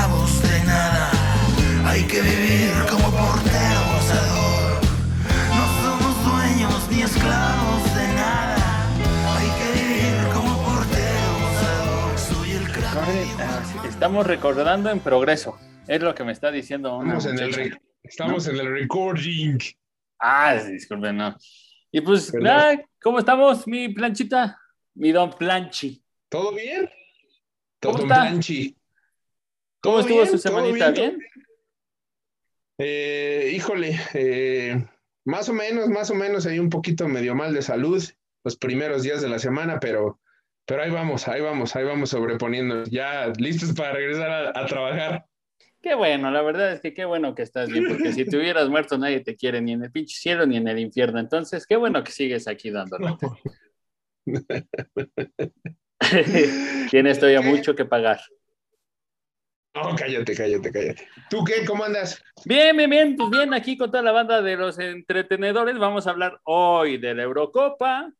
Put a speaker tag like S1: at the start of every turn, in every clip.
S1: esclavos de nada. Hay que vivir como portero gozador. No somos dueños ni esclavos de nada. Hay que vivir como portero gozador. Soy el crack.
S2: Ah, Estamos recordando en progreso. Es lo que me está diciendo una
S3: Estamos, en el, estamos en el recording.
S2: Ah, disculpen, no. Y pues, nada, ¿cómo estamos, mi planchita? Mi don Planchi.
S3: ¿Todo bien?
S2: ¿Cómo
S3: Todo
S2: está?
S3: planchi.
S2: ¿Cómo
S3: ¿Todo
S2: estuvo
S3: bien?
S2: su
S3: ¿Todo
S2: semanita?
S3: bien?
S2: ¿Bien?
S3: Eh, híjole, eh, más o menos, más o menos, hay un poquito medio mal de salud los primeros días de la semana, pero, pero ahí vamos, ahí vamos, ahí vamos sobreponiendo. Ya listos para regresar a, a trabajar.
S2: Qué bueno, la verdad es que qué bueno que estás bien, porque si te hubieras muerto nadie te quiere ni en el pinche cielo ni en el infierno. Entonces, qué bueno que sigues aquí dándolo. Tienes todavía mucho que pagar.
S3: No, cállate, cállate, cállate. ¿Tú qué? ¿Cómo andas?
S2: Bien, bien, bien, pues bien, aquí con toda la banda de los entretenedores vamos a hablar hoy de la Eurocopa,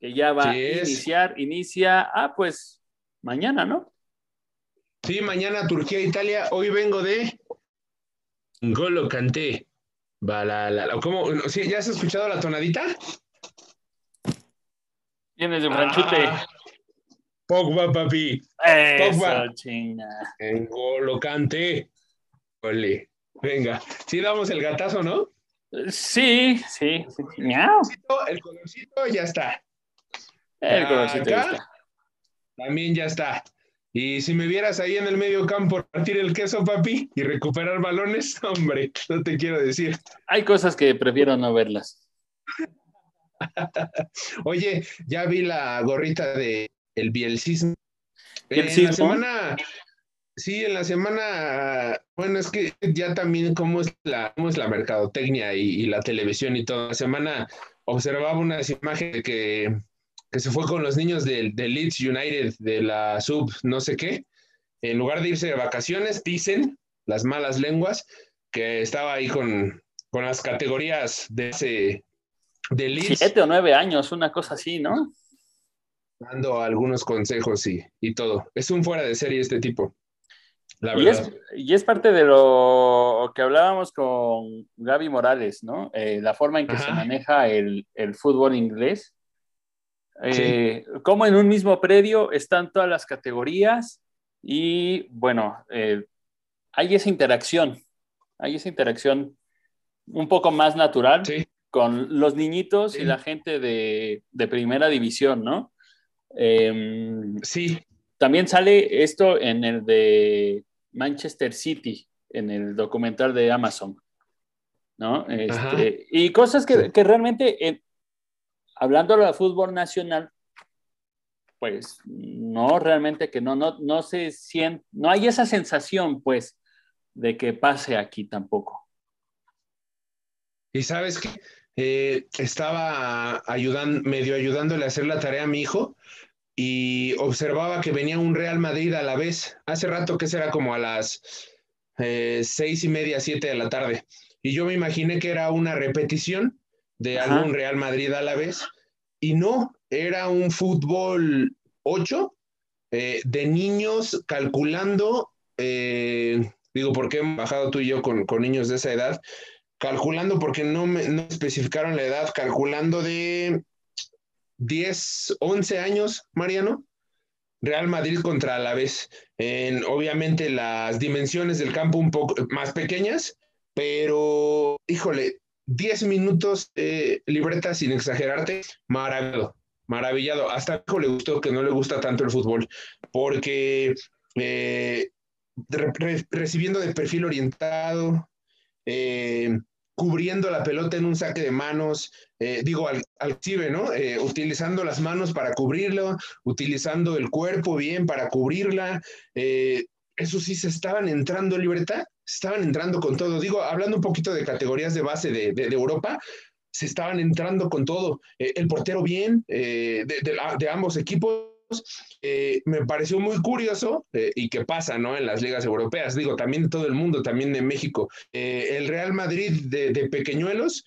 S2: que ya va
S3: Sí
S2: a iniciar, inicia, ah, pues mañana, ¿no?
S3: Sí, mañana Turquía, Italia. Hoy vengo de Golo Canté. ¿Cómo? ¿Sí, ¿Ya has escuchado la tonadita?
S2: Tienes de franchute.
S3: Ah, Pogba, papi.
S2: Eso,
S3: Pogba.
S2: chinga.
S3: En Golo Canté. Ole. Venga. Sí, damos el gatazo, ¿no?
S2: Sí, sí, sí.
S3: El colorcito ya está.
S2: El colorcito ya está.
S3: También ya está. Y si me vieras ahí en el medio campo partir el queso, papi, y recuperar balones, hombre, no te quiero decir.
S2: Hay cosas que prefiero no verlas.
S3: Oye, ya vi la gorrita de el bielcismo. En la semana, sí, en la semana, bueno, es que ya también cómo es la, cómo es la mercadotecnia y, y la televisión y todo. La semana observaba unas imágenes de que, que se fue con los niños del, del Leeds United de la sub no sé qué. En lugar de irse de vacaciones, dicen las malas lenguas que estaba ahí con, con las categorías de ese de Leeds
S2: Siete o nueve años, una cosa así, ¿no?
S3: Dando algunos consejos y, y todo. Es un fuera de serie este tipo. La
S2: Y es, y es parte de lo que hablábamos con Gaby Morales, ¿no? Eh, la forma en que
S3: Ajá.
S2: se maneja el, el fútbol inglés. Eh, Como en un mismo predio están todas las categorías y, bueno, eh, hay esa interacción, hay esa interacción un poco más natural
S3: Sí.
S2: con los niñitos
S3: Sí.
S2: y la gente de, de primera división, ¿no? Em,
S3: Sí,
S2: también sale esto en el de Manchester City, en el documental de Amazon, ¿no? Este, y cosas que,
S3: Sí.
S2: que realmente, eh, hablando de fútbol nacional, pues no, realmente que no, no, no se siente, no hay esa sensación, pues, de que pase aquí tampoco.
S3: y sabes que estaba ayudando, medio ayudándole a hacer la tarea a mi hijo y observaba que venía un Real Madrid a la vez. Hace rato que será como a las eh, seis y media, siete de la tarde. Y yo me imaginé que era una repetición de
S2: Ajá.
S3: algún Real Madrid a la vez. Y no, era un fútbol 8 eh, de niños calculando, eh, digo, porque hemos bajado tú y yo con, con niños de esa edad, calculando porque no me no especificaron la edad, calculando de 10, 11 años, Mariano. Real Madrid contra Alavés. En, obviamente las dimensiones del campo un poco más pequeñas, pero híjole, 10 minutos eh, libreta sin exagerarte, maravillado, maravillado. Hasta le gustó que no le gusta tanto el fútbol, porque eh, re- re- recibiendo de perfil orientado, eh, cubriendo la pelota en un saque de manos, eh, digo, al, chive, ¿no? Eh, utilizando las manos para cubrirlo, utilizando el cuerpo bien para cubrirla. Eh, eso sí, se estaban entrando en libertad, se estaban entrando con todo. Digo, hablando un poquito de categorías de base de, de- de Europa, se estaban entrando con todo. El portero bien, de, de ambos equipos. Eh, me pareció muy curioso eh, y que pasa, ¿no? En las ligas europeas, digo, también de todo el mundo, también de México. Eh, el Real Madrid de, de pequeñuelos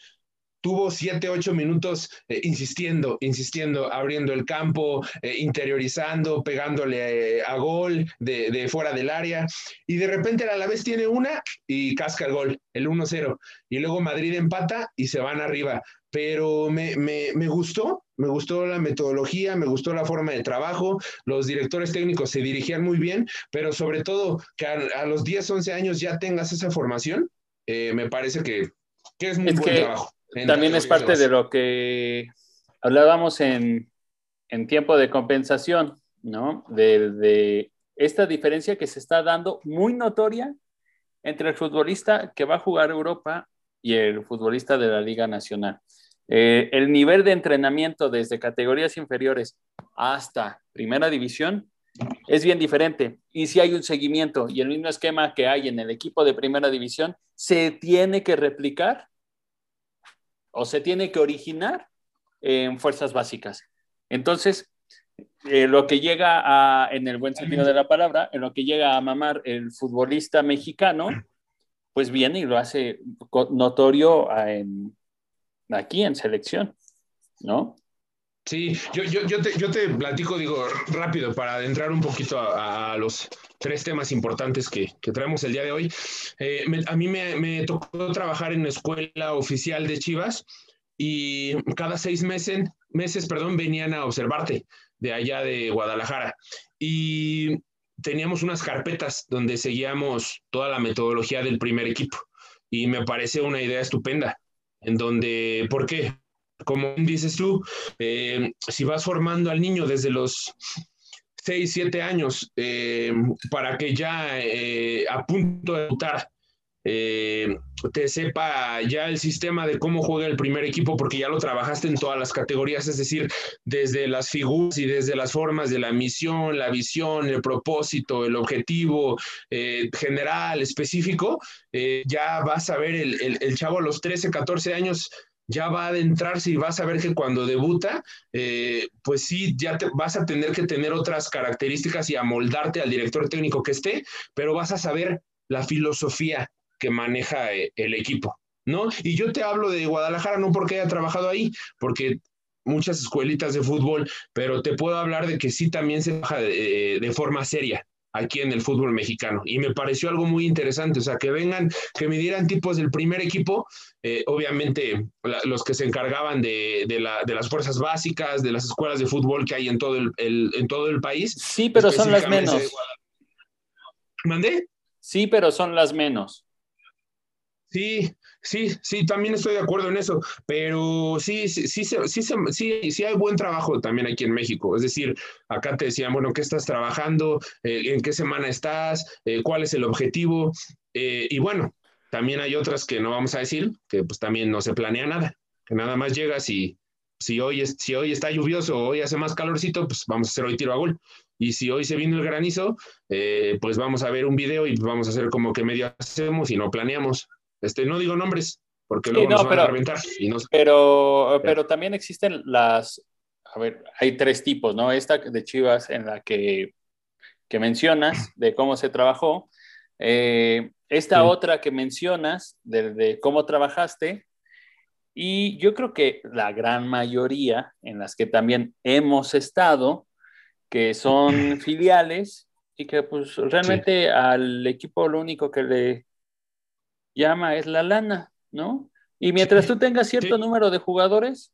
S3: tuvo siete, ocho minutos eh, insistiendo, insistiendo, abriendo el campo, eh, interiorizando, pegándole a gol de, de, fuera del área, y de repente a la vez tiene una y casca el gol, el 1-0, y luego Madrid empata y se van arriba. Pero me, me, me, gustó, me gustó la metodología, me gustó la forma de trabajo, los directores técnicos se dirigían muy bien, pero sobre todo que a, los 10, 11 años ya tengas esa formación, eh, me parece que, que, es muy buen trabajo.
S2: También es parte de lo que hablábamos en, en tiempo de compensación, ¿no? De, de esta diferencia que se está dando muy notoria entre el futbolista que va a jugar Europa y el futbolista de la Liga Nacional. Eh, el nivel de entrenamiento desde categorías inferiores hasta primera división es bien diferente. Y si hay un seguimiento y el mismo esquema que hay en el equipo de primera división, se tiene que replicar o se tiene que originar en fuerzas básicas. Entonces, eh, lo que llega a, en el buen sentido de la palabra, en lo que llega a mamar el futbolista mexicano, pues viene y lo hace notorio en, aquí en selección, ¿no?
S3: Sí, yo, yo, yo, te, yo te platico, digo, rápido, para adentrar un poquito a, los tres temas importantes que, que, traemos el día de hoy. Eh, a mí me, me, tocó trabajar en la escuela oficial de Chivas y cada seis meses, meses perdón, venían a observarte de allá de Guadalajara. Y teníamos unas carpetas donde seguíamos toda la metodología del primer equipo. Y me parece una idea estupenda en donde, ¿por qué? Como dices tú, eh, si vas formando al niño desde los 6, 7 años eh, para que ya eh, a punto de debutar eh, te sepa ya el sistema de cómo juega el primer equipo, porque ya lo trabajaste en todas las categorías, es decir, desde las figuras y desde las formas de la misión, la visión, el propósito, el objetivo general, específico, ya vas a ver el, el, chavo a los 13, 14 años ya va a adentrarse y vas a ver que cuando debuta, pues sí, ya te, vas a tener que tener otras características y amoldarte al director técnico que esté, pero vas a saber la filosofía que maneja eh, el equipo, ¿no? Y yo te hablo de Guadalajara no porque haya trabajado ahí, porque muchas escuelitas de fútbol, pero te puedo hablar de que sí también se trabaja de, de, forma seria aquí en el fútbol mexicano. Y me pareció algo muy interesante, o sea, que vengan, que me dieran tipos del primer equipo, eh, obviamente la, los que se encargaban de, de, la, de, las fuerzas básicas, de las escuelas de fútbol que hay en todo el, el en todo el país.
S2: Sí, pero son las menos.
S3: ¿Mandé?
S2: Sí, pero son las menos.
S3: Sí, sí, sí, también estoy de acuerdo en eso, pero sí, sí, sí, sí, sí, sí, hay buen trabajo también aquí en México. Es decir, acá te decían, bueno, ¿qué estás trabajando? Eh, ¿En qué semana estás? Eh, ¿Cuál es el objetivo? Eh, y bueno, también hay otras que no vamos a decir, que pues también no se planea nada, que nada más llegas y si hoy, es, si hoy está lluvioso o hoy hace más calorcito, pues vamos a hacer hoy tiro a gol. Y si hoy se vino el granizo, pues vamos a ver un video y vamos a hacer como que medio hacemos y no planeamos. Este, no digo nombres, porque luego nos van pero, a reventar.
S2: pero, pero también existen las, a ver, hay tres tipos, ¿no? Esta de Chivas en la que, que mencionas, de cómo se trabajó. Eh, esta sí. otra que mencionas, de, de, cómo trabajaste. Y yo creo que la gran mayoría en las que también hemos estado, que son filiales y que pues realmente sí. al equipo lo único que le llama es la lana, ¿no? Y mientras tú tengas cierto sí. número de jugadores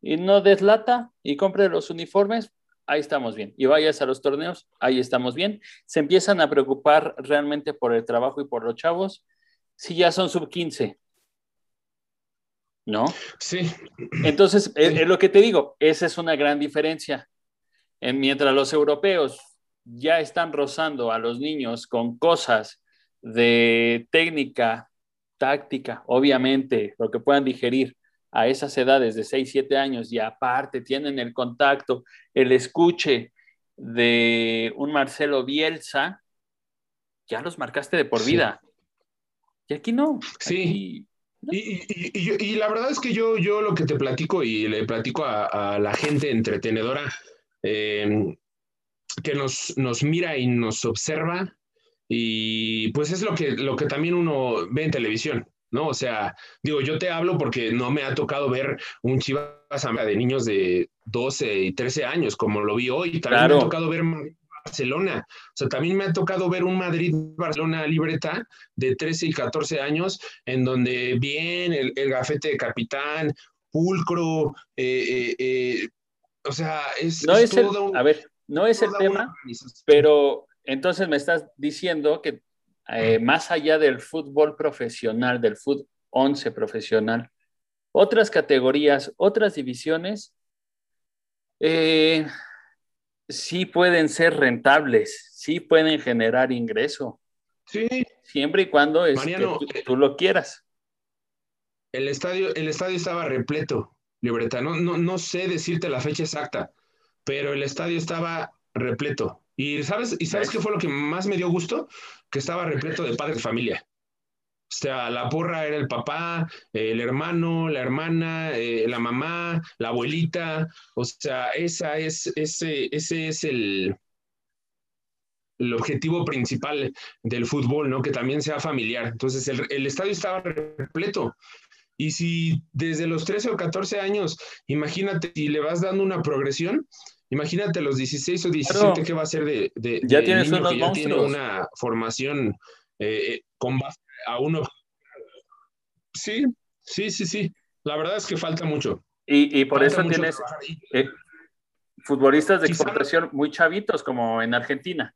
S2: y no deslata y compre los uniformes, ahí estamos bien. Y vayas a los torneos, ahí estamos bien. Se empiezan a preocupar realmente por el trabajo y por los chavos si ya son sub 15. ¿No?
S3: Sí.
S2: Entonces, sí. Es, es, lo que te digo, esa es una gran diferencia. En, mientras los europeos ya están rozando a los niños con cosas de técnica, táctica, obviamente, lo que puedan digerir a esas edades de 6, 7 años y aparte tienen el contacto, el escuche de un Marcelo Bielsa, ya los marcaste de por vida. Sí. Y aquí no.
S3: Sí. Y, y, y, y, la verdad es que yo, yo lo que te platico y le platico a, a la gente entretenedora eh, que nos, nos mira y nos observa, y pues es lo que, lo que también uno ve en televisión. ¿no? O sea, digo, yo te hablo porque no me ha tocado ver un Chivas de niños de 12 y 13 años, como lo vi hoy. También me ha tocado ver Barcelona. O sea, también me ha tocado ver un Madrid-Barcelona libreta de 13 y 14 años, en donde bien el, gafete de capitán, pulcro, eh, eh, eh, o sea, es,
S2: no es, A ver, no es el tema, pero entonces me estás diciendo que eh, más allá del fútbol profesional, del fútbol 11 profesional, otras categorías, otras divisiones, eh, sí pueden ser rentables, sí pueden generar ingreso.
S3: Sí.
S2: Siempre y cuando es tú, lo quieras.
S3: El estadio, el estadio estaba repleto, Libreta. No, no, no sé decirte la fecha exacta, pero el estadio estaba repleto. ¿Y sabes, ¿Y sabes qué fue lo que más me dio gusto? Que estaba repleto de padres de familia. O sea, la porra era el papá, el hermano, la hermana, eh, la mamá, la abuelita. O sea, esa es, ese, ese es el, el objetivo principal del fútbol, ¿no? Que también sea familiar. Entonces, el, el, estadio estaba repleto. Y si desde los 13 o 14 años, imagínate, si le vas dando una progresión, Imagínate los 16 o 17 que va a ser de, de
S2: ya tienes unos
S3: ya tiene una formación eh, con base a uno. Sí, sí, sí, sí. La verdad es que falta mucho.
S2: Y, por eso tienes eh, futbolistas de exportación muy chavitos, como en Argentina.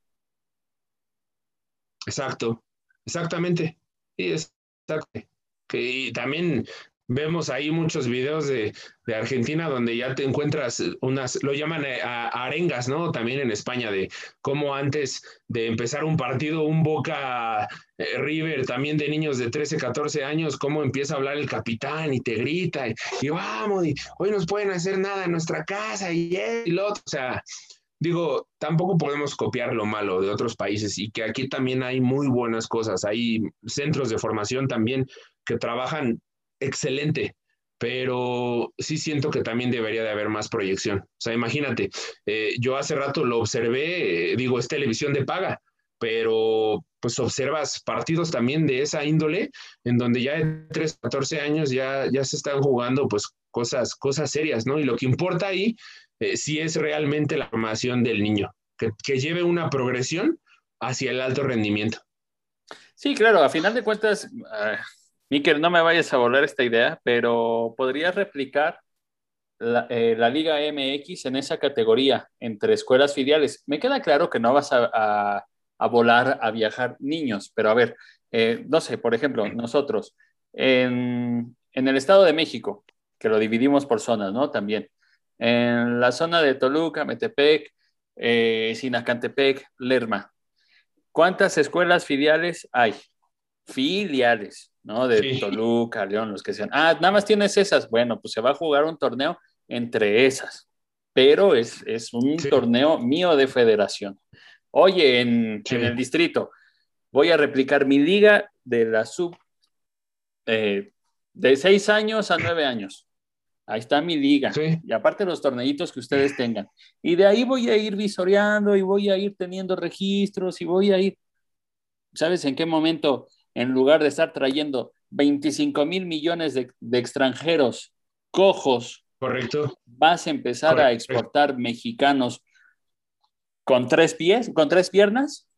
S3: Exacto, exactamente. Sí, exacto. Que, también Vemos ahí muchos videos de, Argentina donde ya te encuentras unas, lo llaman eh, arengas, ¿no? También en España, de cómo antes de empezar un partido, un Boca eh, River, también de niños de 13, 14 años, cómo empieza a hablar el capitán y te grita, y, vamos, y hoy nos pueden hacer nada en nuestra casa, y, y lo otro. O sea, digo, tampoco podemos copiar lo malo de otros países y que aquí también hay muy buenas cosas, hay centros de formación también que trabajan excelente, pero sí siento que también debería de haber más proyección. O sea, imagínate, eh, yo hace rato lo observé, eh, digo, es televisión de paga, pero pues observas partidos también de esa índole, en donde ya de 3, 14 años ya, ya se están jugando pues cosas, cosas serias, ¿no? Y lo que importa ahí eh, sí es realmente la formación del niño, que, que lleve una progresión hacia el alto rendimiento.
S2: Sí, claro, a final de cuentas, ah, Miquel, no me vayas a volar esta idea, pero podrías replicar eh, la, Liga MX en esa categoría entre escuelas filiales. Me queda claro que no vas a, volar, a viajar niños, pero a ver, eh, no sé, por ejemplo, nosotros en, el Estado de México, que lo dividimos por zonas, ¿no? También. En la zona de Toluca, Metepec, eh, Sinacantepec, Lerma. ¿Cuántas escuelas filiales hay? Filiales. ¿No? De Toluca, León, los que sean. Ah, nada más tienes esas. Bueno, pues se va a jugar un torneo entre esas, pero es, un torneo mío de federación. Oye, en, el distrito, voy a replicar mi liga de la sub eh, de seis años a nueve años. Ahí está mi liga. Y aparte los torneitos que ustedes tengan. Y de ahí voy a ir visoreando y voy a ir teniendo registros y voy a ir, ¿sabes en qué momento? En lugar de estar trayendo 25 mil millones de, extranjeros cojos,
S3: Correcto.
S2: vas a empezar a exportar mexicanos con tres pies, con tres piernas,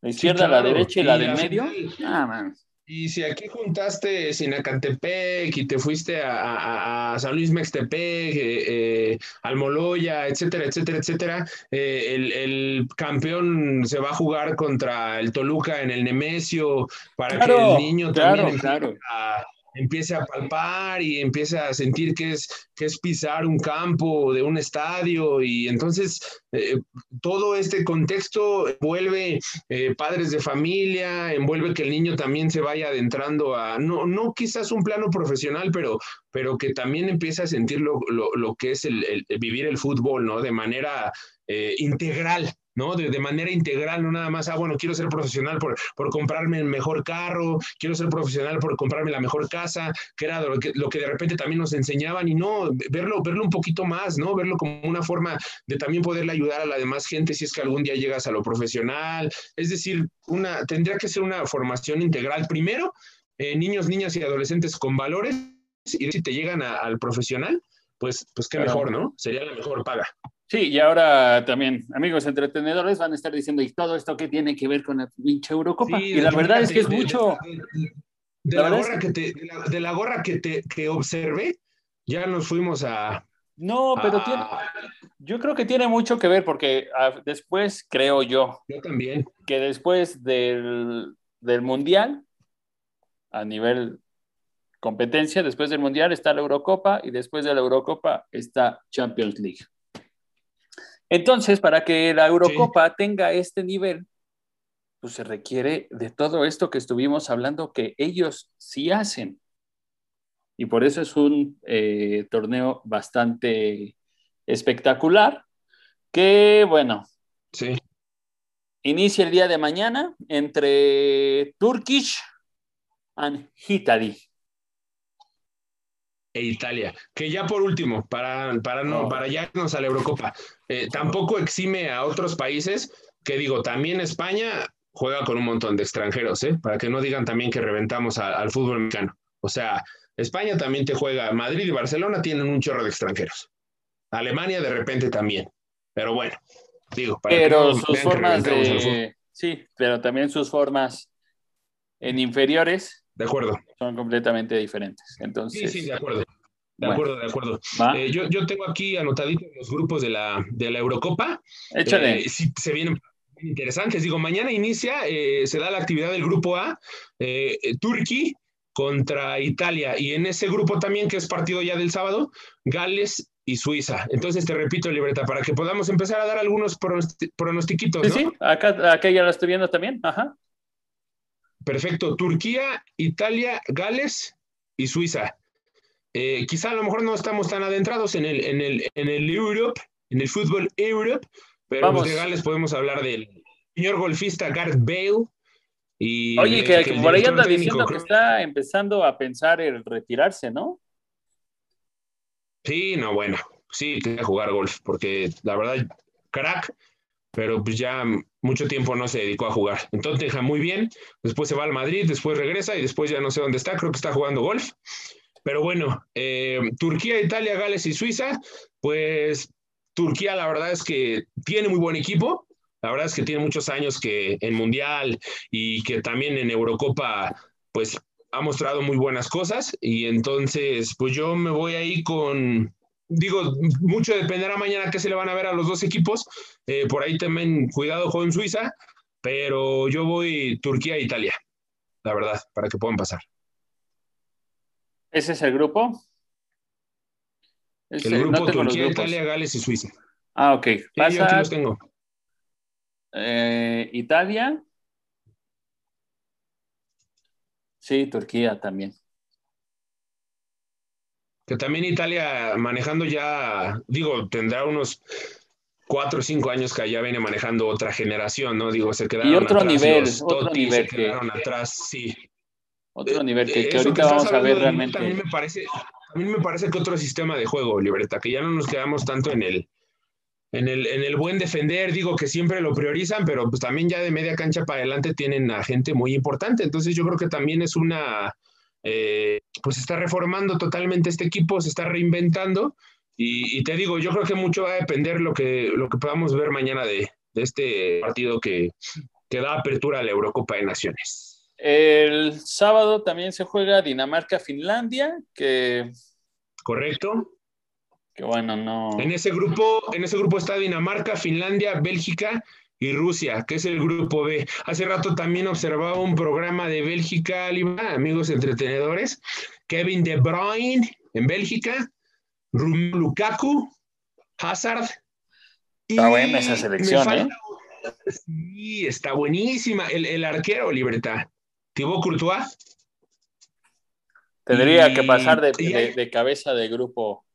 S2: la izquierda, la derecha y, la del medio. Ah,
S3: y si aquí juntaste Sinacantepec y te fuiste a, San Luis Mextepec, eh, eh, Almoloya, etcétera, etcétera, etcétera, eh, el, campeón se va a jugar contra el Toluca en el Nemesio para que el niño también claro empiece a palpar y empiece a sentir que es, que es pisar un campo de un estadio y entonces eh, todo este contexto envuelve eh, padres de familia, envuelve que el niño también se vaya adentrando a, no, no quizás un plano profesional, pero, pero que también empiece a sentir lo, que es el, vivir el fútbol, ¿no? De manera eh, integral, ¿no? De, manera integral, no nada más, ah, bueno, quiero ser profesional por, por comprarme el mejor carro, quiero ser profesional por comprarme la mejor casa, que era lo que, lo que de repente también nos enseñaban, y no, verlo, verlo un poquito más, ¿no? Verlo como una forma de también poderle ayudar a la demás gente si es que algún día llegas a lo profesional, es decir, una, tendría que ser una formación integral primero eh, niños, niñas y adolescentes con valores y si te llegan al profesional, pues, pues qué mejor, ¿no? Sería la mejor paga.
S2: Sí, y ahora también, amigos entretenedores, van a estar diciendo, ¿y todo esto qué tiene que ver con la pinche Eurocopa? y la verdad es que es mucho.
S3: De, la, gorra que te, de, la, gorra que te que observé, ya nos fuimos a.
S2: No, pero tiene, yo creo que tiene mucho que ver porque ah, después, creo yo.
S3: Yo también.
S2: Que después del, del Mundial, a nivel competencia, después del Mundial está la Eurocopa y después de la Eurocopa está Champions League. Entonces, para que la Eurocopa tenga este nivel, pues se requiere de todo esto que estuvimos hablando que ellos sí hacen. Y por eso es un eh, torneo bastante espectacular, que bueno,
S3: sí.
S2: inicia el día de mañana entre Turkish and Italy
S3: e Italia. Que ya por último, para, para, no, para ya irnos a la Eurocopa, eh, tampoco exime a otros países, que digo, también España juega con un montón de extranjeros, ¿eh? para que no digan también que reventamos al fútbol mexicano. O sea, España también te juega, Madrid y Barcelona tienen un chorro de extranjeros. Alemania de repente también. Pero bueno, digo,
S2: para pero que sus formas de... Sí, pero también sus formas en inferiores
S3: de acuerdo.
S2: Son completamente diferentes. Entonces,
S3: sí, sí, de acuerdo. De acuerdo, de acuerdo. Eh, yo, yo, tengo aquí anotaditos los grupos de la, de la Eurocopa.
S2: Échale.
S3: Eh, sí, se vienen interesantes. Digo, mañana inicia, eh, se da la actividad del grupo A, Turquía contra Italia. Y en ese grupo también, que es partido ya del sábado, Gales y Suiza. Entonces te repito, Libertad, para que podamos empezar a dar algunos pronostiquitos. ¿no?
S2: Sí, acá, acá ya lo estoy viendo también. Ajá.
S3: Perfecto. Turquía, Italia, Gales y Suiza. Eh, quizá a lo mejor no estamos tan adentrados en el, en el, en el Europe, en el fútbol Europe, pero pues de Gales podemos hablar del señor golfista Gareth Bale. Y
S2: Oye, que, por ahí anda diciendo que está empezando a pensar en retirarse, ¿no?
S3: Sí, no, bueno, sí, que jugar golf, porque la verdad, crack, pero pues ya mucho tiempo no se dedicó a jugar. Entonces deja muy bien, después se va al Madrid, después regresa y después ya no sé dónde está, creo que está jugando golf. Pero bueno, eh, Turquía, Italia, Gales y Suiza, pues Turquía la verdad es que tiene muy buen equipo, la verdad es que tiene muchos años que en Mundial y que también en Eurocopa, pues ha mostrado muy buenas cosas y entonces pues yo me voy ahí con, digo, mucho dependerá mañana qué se le van a ver a los dos equipos. Eh, por ahí también, cuidado, en Suiza, pero yo voy Turquía e Italia, la verdad, para que puedan pasar.
S2: ¿Ese es el grupo?
S3: el grupo Turquía, Italia, Gales y Suiza.
S2: Ah, ok.
S3: Pasa, yo aquí los tengo.
S2: Eh, Italia. Sí, Turquía también
S3: que también Italia manejando ya, digo, tendrá unos cuatro o cinco años que ya viene manejando otra generación, ¿no? Digo, se quedaron
S2: y otro nivel, otro nivel
S3: se quedaron atrás, sí.
S2: Otro nivel que, ahorita vamos a ver realmente.
S3: Mí me parece, a mí me parece que otro sistema de juego, Libertad, que ya no nos quedamos tanto en el, en el, en el buen defender, digo que siempre lo priorizan, pero pues también ya de media cancha para adelante tienen a gente muy importante. Entonces yo creo que también es una, eh, pues está reformando totalmente este equipo, se está reinventando y, te digo, yo creo que mucho va a depender lo que, lo que podamos ver mañana de, este partido que, que da apertura a la Eurocopa de Naciones.
S2: El sábado también se juega Dinamarca-Finlandia, que...
S3: Correcto.
S2: Que bueno, no...
S3: En ese grupo, en ese grupo está Dinamarca, Finlandia, Bélgica y Rusia, que es el grupo B. Hace rato también observaba un programa de Bélgica, amigos entretenedores, Kevin De Bruyne en Bélgica, Lukaku, Hazard.
S2: Está buena esa selección, ¿eh?
S3: Sí, está buenísima. El, arquero, Libertad. Thibaut Courtois.
S2: Tendría que pasar de, cabeza de grupo.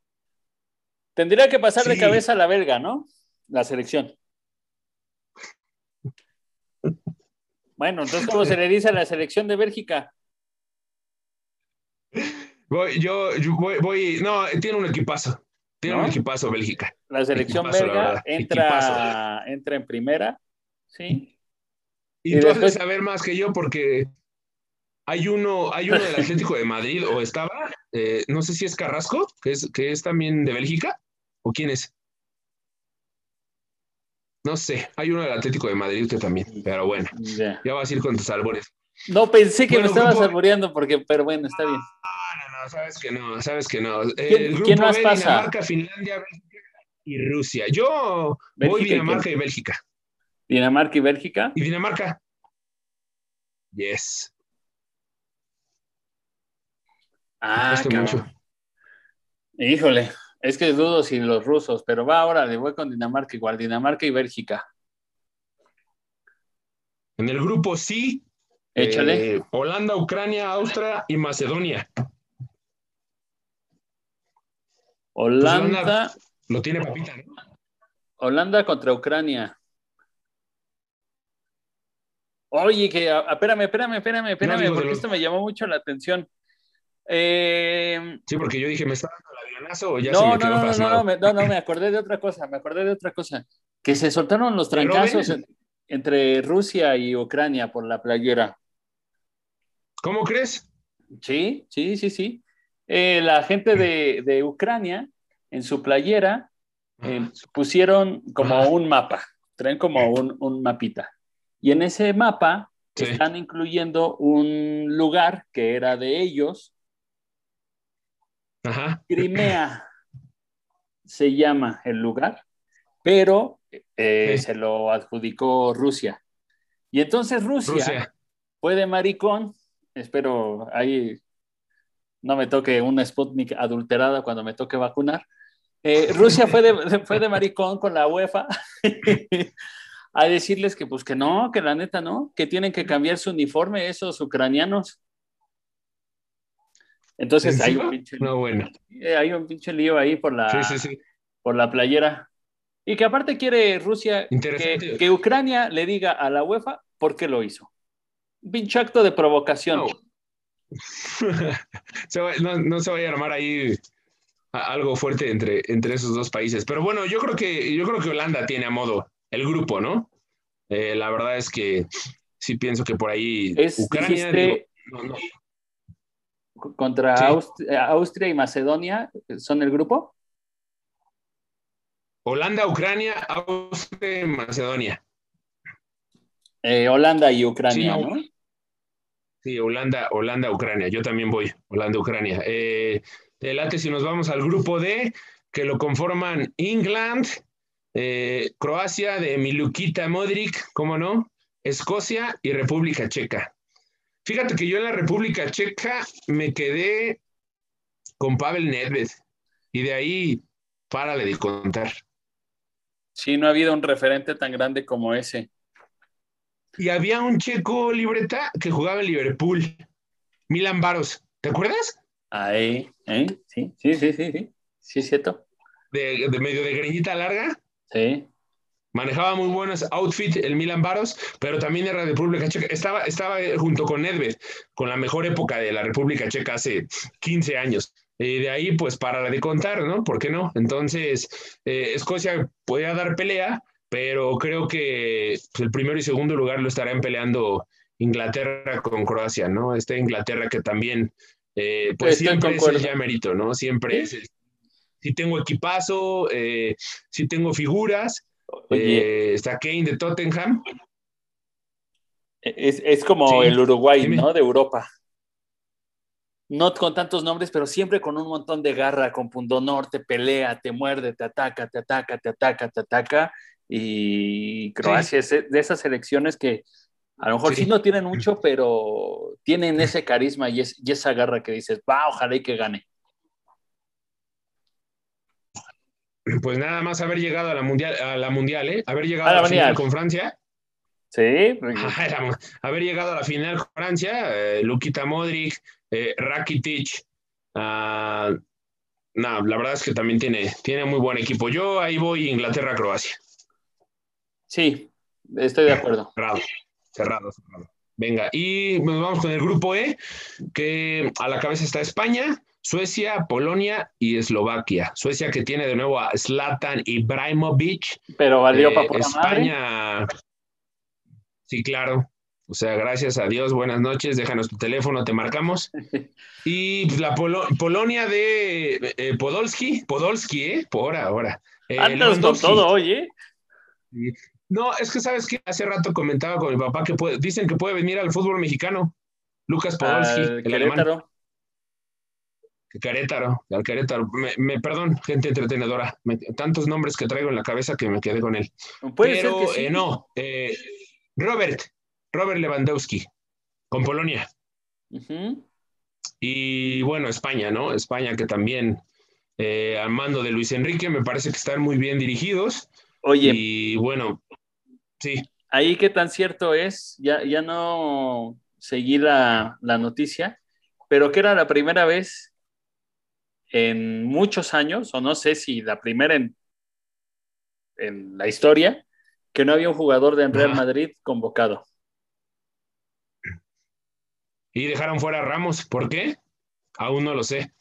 S2: Tendría que pasar de cabeza la belga, ¿no? La selección. Bueno, entonces, ¿cómo se le dice a la selección de Bélgica?
S3: Voy, yo, voy, no, tiene un equipazo. Tiene un equipazo Bélgica.
S2: La selección belga entra, entra en primera, ¿sí?
S3: Y, tú después... saber más que yo porque Hay uno, hay uno del Atlético de Madrid, o estaba, eh, no sé si es Carrasco, que es, que es también de Bélgica, o quién es. No sé, hay uno del Atlético de Madrid que también, pero bueno,
S2: Ya.
S3: ya vas a ir con tus albores.
S2: No pensé que
S3: Bueno,
S2: me estabas
S3: grupo-
S2: saboreando, porque, pero bueno, está bien.
S3: Ah, no, no, sabes que no, sabes que no.
S2: ¿Quién-
S3: el grupo
S2: quién más
S3: B,
S2: pasa?
S3: Dinamarca, Finlandia, Bélgica y Rusia. Yo voy
S2: Bélgica y
S3: Dinamarca
S2: quién?
S3: y Bélgica.
S2: Dinamarca y Bélgica.
S3: ¿Y Dinamarca? Yes.
S2: Ah,
S3: mucho.
S2: Híjole, es que dudo si los rusos, pero va ahora, le voy con Dinamarca igual, Dinamarca y Bélgica.
S3: En el grupo sí.
S2: Échale.
S3: eh, Holanda, Ucrania, Austria y Macedonia.
S2: Holanda,
S3: pues, Lo tiene papita, ¿no?
S2: Holanda contra Ucrania. Oye, que espérame, espérame, espérame, espérame, porque
S3: los-
S2: esto me llamó mucho la atención. Eh,
S3: Sí, porque yo dije, ¿me está dando el avionazo o ya se
S2: no,
S3: me
S2: no,
S3: quedó
S2: no, no, no, me, no, no, me acordé de otra cosa, me acordé de otra cosa. Que se soltaron los trancazos en- entre Rusia y Ucrania por la playera.
S3: ¿Cómo crees?
S2: Sí, sí, sí, sí. Eh, la gente de, de Ucrania en su playera eh, pusieron como
S3: Ajá.
S2: un mapa, traen como un, un mapita. Y en ese mapa
S3: Sí.
S2: están incluyendo un lugar que era de ellos,
S3: Ajá.
S2: Crimea se llama el lugar, pero eh,
S3: Sí.
S2: se lo adjudicó Rusia. Y entonces Rusia,
S3: Rusia.
S2: fue de maricón, espero ahí no me toque una Sputnik adulterada cuando me toque vacunar. Eh, Rusia fue de, fue de maricón con la UEFA a decirles que pues que no, que la neta no, que tienen que cambiar su uniforme esos ucranianos. Entonces
S3: ¿En
S2: hay
S3: serio?
S2: un, pinche,
S3: No, bueno.
S2: eh, hay un pinche lío ahí por la,
S3: Sí, sí, sí.
S2: por la playera. Y que aparte quiere Rusia que, que Ucrania le diga a la UEFA por qué lo hizo. Un pinche acto de provocación.
S3: No. Se va- no, no se vaya a armar ahí algo fuerte entre, entre esos dos países. Pero bueno, yo creo que yo creo que Holanda tiene a modo el grupo, ¿no? Eh, la verdad es que sí pienso que por ahí
S2: Es,
S3: Ucrania
S2: dijiste,
S3: digo, no, no.
S2: Contra
S3: Sí.
S2: Eh, Austria y Macedonia, ¿son el grupo?
S3: Holanda, Ucrania, Austria y Macedonia.
S2: Eh, Holanda y Ucrania,
S3: Sí, no. Sí, Holanda, Holanda, Ucrania. Yo también voy, Holanda, Ucrania. Eh, te late si nos vamos al grupo D, que lo conforman England, eh, Croacia de Milukita Modric, ¿cómo no? Escocia y República Checa. Fíjate que yo en la República Checa me quedé con Pavel Nedved y de ahí párale de contar.
S2: Sí, no ha habido un referente tan grande como ese.
S3: Y había un checo libreta que jugaba en Liverpool, Milan Baros. ¿Te acuerdas?
S2: Ahí, ¿eh? Sí, sí, sí, sí, sí. Sí, es cierto.
S3: De, de medio de greñita larga.
S2: Sí.
S3: Manejaba muy buenos outfits el Milan Baros, pero también era República Checa. Estaba, estaba junto con Nedved, con la mejor época de la República Checa hace 15 años. Y de ahí, pues, para de contar, ¿no? ¿Por qué no? Entonces, eh, Escocia podía dar pelea, pero creo que pues, el primero y segundo lugar lo estarán peleando Inglaterra con Croacia, ¿no? Esta Inglaterra que también, eh, pues
S2: Estoy
S3: siempre es el ya ¿no? Siempre
S2: Sí.
S3: es el- Si tengo equipazo, eh, si tengo figuras,
S2: Oye,
S3: eh, está Kane de Tottenham.
S2: es, es como
S3: Sí.
S2: el Uruguay,
S3: Dime.
S2: ¿no? De Europa. No con tantos nombres, pero siempre con un montón de garra, con pundonor, te pelea, te muerde, te ataca, te ataca, te ataca, te ataca. Y Croacia es de esas selecciones que a lo mejor sí,
S3: Sí.
S2: no tienen mucho, pero tienen ese carisma y, es- y esa garra que dices, va, ojalá y que gane.
S3: Pues nada más haber llegado a la mundial, a la mundial, ¿eh? Haber llegado
S2: A
S3: a
S2: la
S3: final con Francia.
S2: Sí,
S3: haber llegado a la final con Francia, eh, Lukita Modric, eh, Rakitic. ah, no, la verdad es que también tiene, tiene muy buen equipo. Yo ahí voy Inglaterra-Croacia.
S2: sí, estoy de acuerdo.
S3: Cerrado, cerrado, cerrado. Venga, y nos vamos con el grupo E, que a la cabeza está España, Suecia, Polonia y Eslovaquia. Suecia que tiene de nuevo a Zlatan Ibrahimovic.
S2: Pero valió
S3: Eh,
S2: para madre.
S3: España. Sí, claro. O sea, gracias a Dios, buenas noches, déjanos tu teléfono, te marcamos. Y pues, la Polonia de eh, Podolski, Podolski, ¿eh? Por ahora.
S2: Eh, Andas con todo hoy, ¿eh?
S3: No, es que sabes que hace rato comentaba con mi papá que dicen que puede venir al fútbol mexicano. Lucas Podolski, el Querétaro. Querétaro, al Querétaro. Me, perdón, gente entretenedora. tantos nombres que traigo en la cabeza que me quedé con él. Pero eh, no, eh, Robert, Robert Lewandowski, con Polonia. Y bueno, España, ¿no? España que también, eh, al mando de Luis Enrique, me parece que están muy bien dirigidos.
S2: Oye.
S3: Y bueno, sí.
S2: Ahí qué tan cierto es, ya, ya no seguí la, la noticia, pero que era la primera vez en muchos años, o no sé si la primera en, en la historia, que no había un jugador de Real Madrid convocado.
S3: Y dejaron fuera a Ramos. ¿Por qué? Aún no lo sé,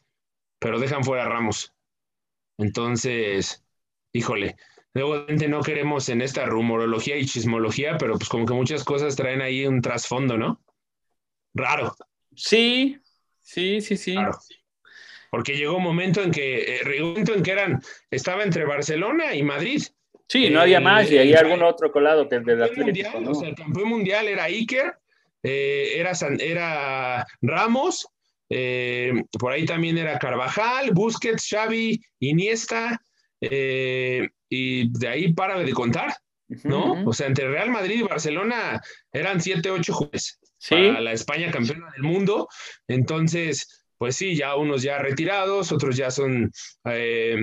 S3: pero dejan fuera a Ramos. Entonces, híjole, luego no queremos en esta rumorología y chismología, pero pues como que muchas cosas traen ahí un trasfondo, ¿no? Raro.
S2: Sí, sí, sí, sí.
S3: Porque llegó un momento en que, eh, momento en que eran, estaba entre Barcelona y Madrid.
S2: Sí, no había más, y hay algún otro colado que el
S3: Atlético. o sea, el campeón mundial era Iker, eh, era, era Ramos, eh, por ahí también era Carvajal, Busquets, Xavi, Iniesta, y de ahí para de contar, ¿no? O sea, entre Real Madrid y Barcelona eran siete, ocho jueces para la España campeona del mundo. Entonces, pues sí, ya unos ya retirados, otros ya son, eh,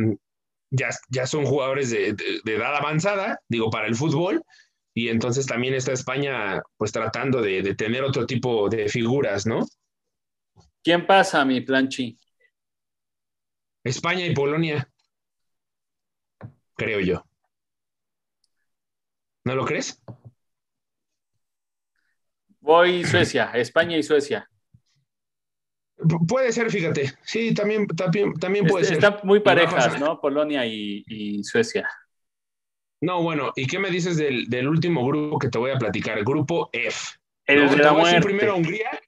S3: ya, ya, son jugadores de, edad avanzada, digo, para el fútbol. Y entonces también está España, pues tratando de, de tener otro tipo de figuras, ¿no?
S2: ¿Quién pasa, mi planchi?
S3: España y Polonia, creo yo. ¿No lo crees?
S2: Voy Suecia, España y Suecia.
S3: Puede ser, fíjate. Sí, también, también, también puede ser.
S2: Están muy parejas, ¿no? Polonia y, Suecia.
S3: No, bueno, ¿y qué me dices del, último grupo que te voy a platicar? El grupo F.
S2: El de la
S3: voy a decir primero a Hungría.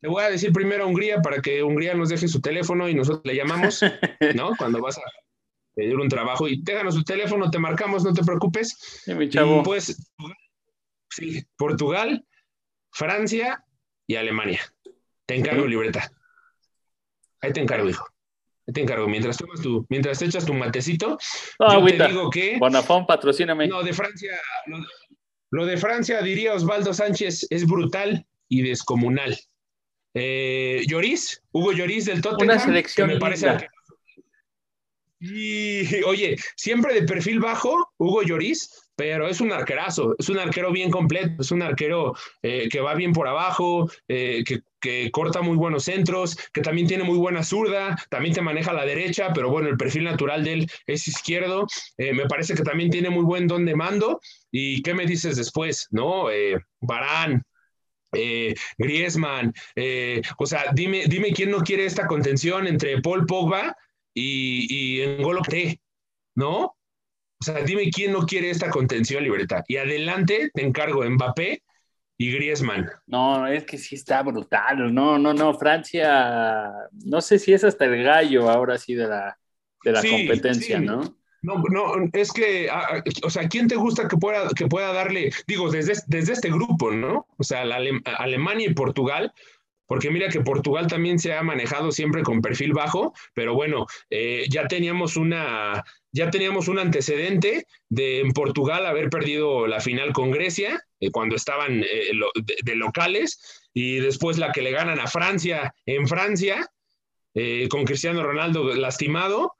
S3: Te voy a decir primero a Hungría para que Hungría nos deje su teléfono y nosotros le llamamos, ¿no? Cuando vas a pedir un trabajo y déjanos su teléfono, te marcamos, no te preocupes.
S2: Sí, mi chavo.
S3: pues, sí, Portugal, Francia y Alemania. Te encargo libreta. Ahí te encargo, hijo. Ahí te encargo. Mientras tomas tu, mientras te echas tu matecito, yo te digo que.
S2: Bonafón, patrocíname.
S3: No, de Francia, lo, de Francia, diría Osvaldo Sánchez, es brutal y descomunal. Eh, Lloris, Hugo Lloris del Tottenham.
S2: Una selección me parece
S3: y oye, siempre de perfil bajo, Hugo Lloris, pero es un arquerazo, es un arquero bien completo, es un arquero eh, que va bien por abajo, eh, que, corta muy buenos centros, que también tiene muy buena zurda, también te maneja la derecha, pero bueno, el perfil natural de él es izquierdo. Eh, me parece que también tiene muy buen don de mando. ¿Y qué me dices después? ¿No? Barán, Griezmann, o sea, dime, dime quién no quiere esta contención entre Paul Pogba y, y N'Golo ¿no? O sea, dime quién no quiere esta contención, libertad. Y adelante te encargo Mbappé y Griezmann.
S2: No, es que sí está brutal. No, no, no. Francia, no sé si es hasta el gallo ahora sí de la, de la competencia, ¿no?
S3: No, no, es que, o sea, ¿quién te gusta que pueda, que pueda darle, digo, desde, desde este grupo, ¿no? O sea, Alemania y Portugal, porque mira que Portugal también se ha manejado siempre con perfil bajo, pero bueno, eh, ya teníamos una, ya teníamos un antecedente de en Portugal haber perdido la final con Grecia eh, cuando estaban eh, de, locales y después la que le ganan a Francia en Francia con Cristiano Ronaldo lastimado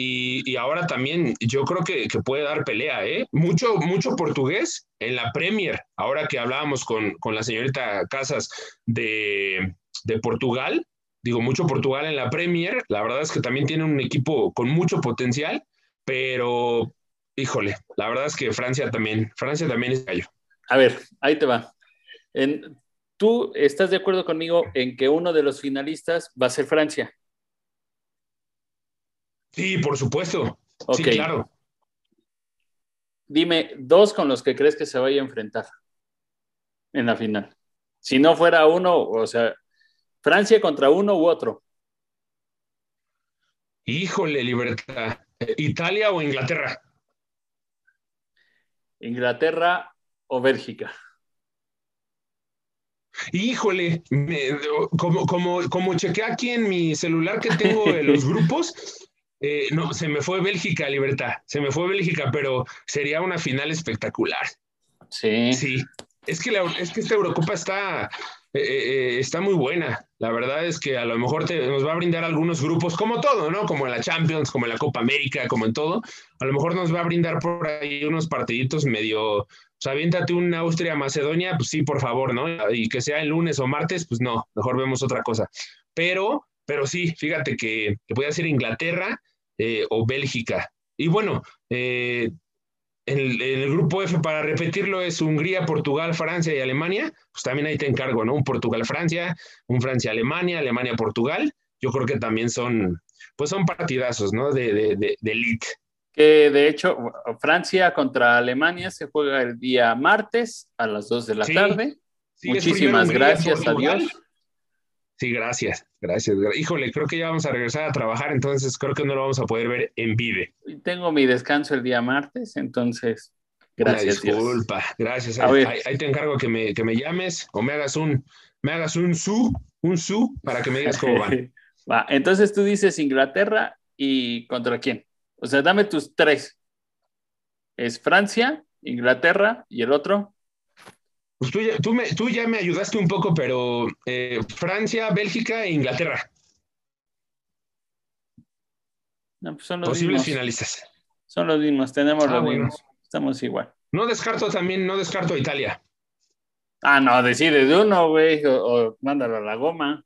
S3: y, ahora también yo creo que, puede dar pelea, ¿eh? Mucho, mucho portugués en la Premier. Ahora que hablábamos con, la señorita Casas de, Portugal, digo, mucho Portugal en la Premier. La verdad es que también tiene un equipo con mucho potencial, pero híjole, la verdad es que Francia también, Francia también es gallo.
S2: A ver, ahí te va. ¿Tú estás de acuerdo conmigo en que uno de los finalistas va a ser Francia?
S3: Sí, por supuesto. Sí, claro.
S2: Dime dos con los que crees que se vaya a enfrentar en la final. Si no fuera uno, o sea, Francia contra uno u otro.
S3: Híjole, libertad. ¿Italia o Inglaterra?
S2: Inglaterra o Bélgica.
S3: Híjole, como, como, como chequé aquí en mi celular que tengo de los grupos, eh, no, se me fue Bélgica, Libertad, se me fue Bélgica, pero sería una final espectacular.
S2: Sí.
S3: Sí, es que, es que esta Eurocopa está, eh, eh, está muy buena. La verdad es que a lo mejor te, nos va a brindar algunos grupos, como todo, ¿no? Como en la Champions, como en la Copa América, como en todo. A lo mejor nos va a brindar por ahí unos partiditos medio, o sea, aviéntate un Austria-Macedonia, pues sí, por favor, ¿no? Y que sea el lunes o martes, pues no, mejor vemos otra cosa. Pero, pero sí, fíjate que, que puede ser Inglaterra eh, o Bélgica. Y bueno, eh, en el, grupo F, para repetirlo, es Hungría, Portugal, Francia y Alemania. Pues también ahí te encargo, ¿no? Un Portugal-Francia, un Francia-Alemania, Alemania-Portugal. Yo creo que también son, pues son partidazos, ¿no? De, de, de, de elite.
S2: Que de hecho, Francia contra Alemania se juega el día martes a las 2 de la
S3: Sí.
S2: tarde.
S3: Sí,
S2: Muchísimas gracias a. Dios.
S3: Sí, gracias, gracias. Híjole, creo que ya vamos a regresar a trabajar, entonces creo que no lo vamos a poder ver en vive.
S2: Tengo mi descanso el día martes, entonces, gracias.
S3: Una
S2: Dios.
S3: disculpa, gracias. Ahí te encargo que me, que me llames o me hagas un, me hagas un su, un su, para que me digas cómo van.
S2: Va, entonces tú dices Inglaterra y contra quién. O sea, dame tus tres. Es Francia, Inglaterra y el otro.
S3: Pues tú ya, tú, me, tú ya me ayudaste un poco, pero eh, Francia, Bélgica e Inglaterra,
S2: No, pues son los
S3: posibles
S2: mismos.
S3: finalistas.
S2: Son los mismos, tenemos
S3: Ah,
S2: los
S3: bueno.
S2: mismos. Estamos igual.
S3: No descarto también, no descarto a Italia.
S2: Ah, no, decide de uno, güey, o, o mándalo a la goma.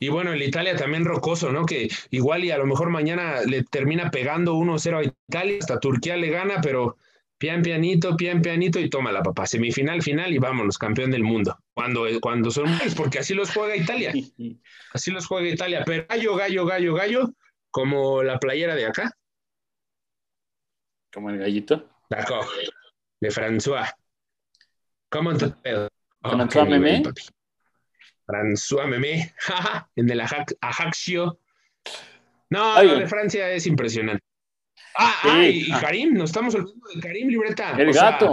S3: Y bueno, el Italia también rocoso, ¿no? Que igual y a lo mejor mañana le termina pegando 1-0 a Italia, hasta Turquía le gana, pero pian pianito, pian pianito y toma la papá. Semifinal, final y vámonos, campeón del mundo. Cuando, cuando son malos, porque así los juega Italia, así los juega Italia. Pero gallo, gallo, gallo, gallo, como la playera de acá,
S2: Como el gallito.
S3: d'accord, de François. ¿Cómo te pedo?
S2: François Memé.
S3: François Memé, en el Ajaxio. No, lo de Francia es impresionante. Ah,
S2: Sí,
S3: ah, y, y. Karim, nos estamos olvidando de Karim Libreta.
S2: El
S3: O sea,
S2: gato.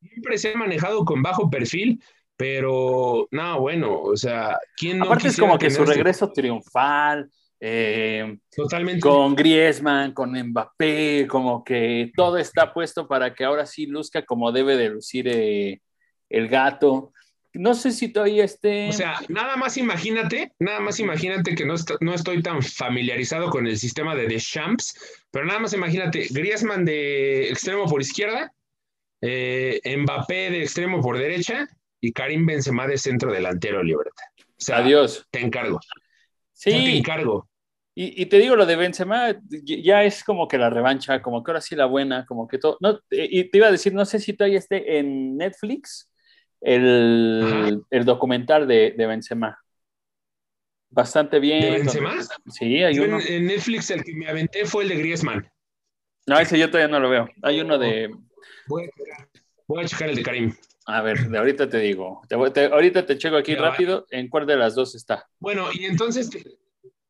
S3: siempre se ha manejado con bajo perfil, pero no, bueno, o sea, ¿quién no
S2: Aparte es como que su
S3: este-
S2: regreso triunfal, eh,
S3: Totalmente.
S2: con Griezmann, con Mbappé, como que todo está puesto para que ahora sí luzca como debe de lucir eh, el gato. No sé si todavía esté...
S3: O sea, nada más imagínate, nada más imagínate que no, est- no estoy tan familiarizado con el sistema de Deschamps, pero nada más imagínate, Griezmann de extremo por izquierda, eh, Mbappé de extremo por derecha y Karim Benzema de centro delantero, Libertad. O sea,
S2: Adiós.
S3: te encargo. Ya te
S2: Sí,
S3: encargo.
S2: y, y te digo lo de Benzema, ya es como que la revancha, como que ahora sí la buena, como que todo... No, y te iba a decir, no sé si todavía esté en Netflix el, el documental de, de Benzema. Bastante bien.
S3: ¿De Benzema?
S2: Sí, hay
S3: en,
S2: uno.
S3: en Netflix el que me aventé fue el de Griezmann.
S2: No, ese yo todavía no lo veo. Hay uno de...
S3: Voy a checar, voy a checar el de Karim.
S2: A ver, de ahorita te digo. Te ahorita te checo aquí
S3: Ya va.
S2: rápido en cuál de las dos está.
S3: Bueno, y entonces te,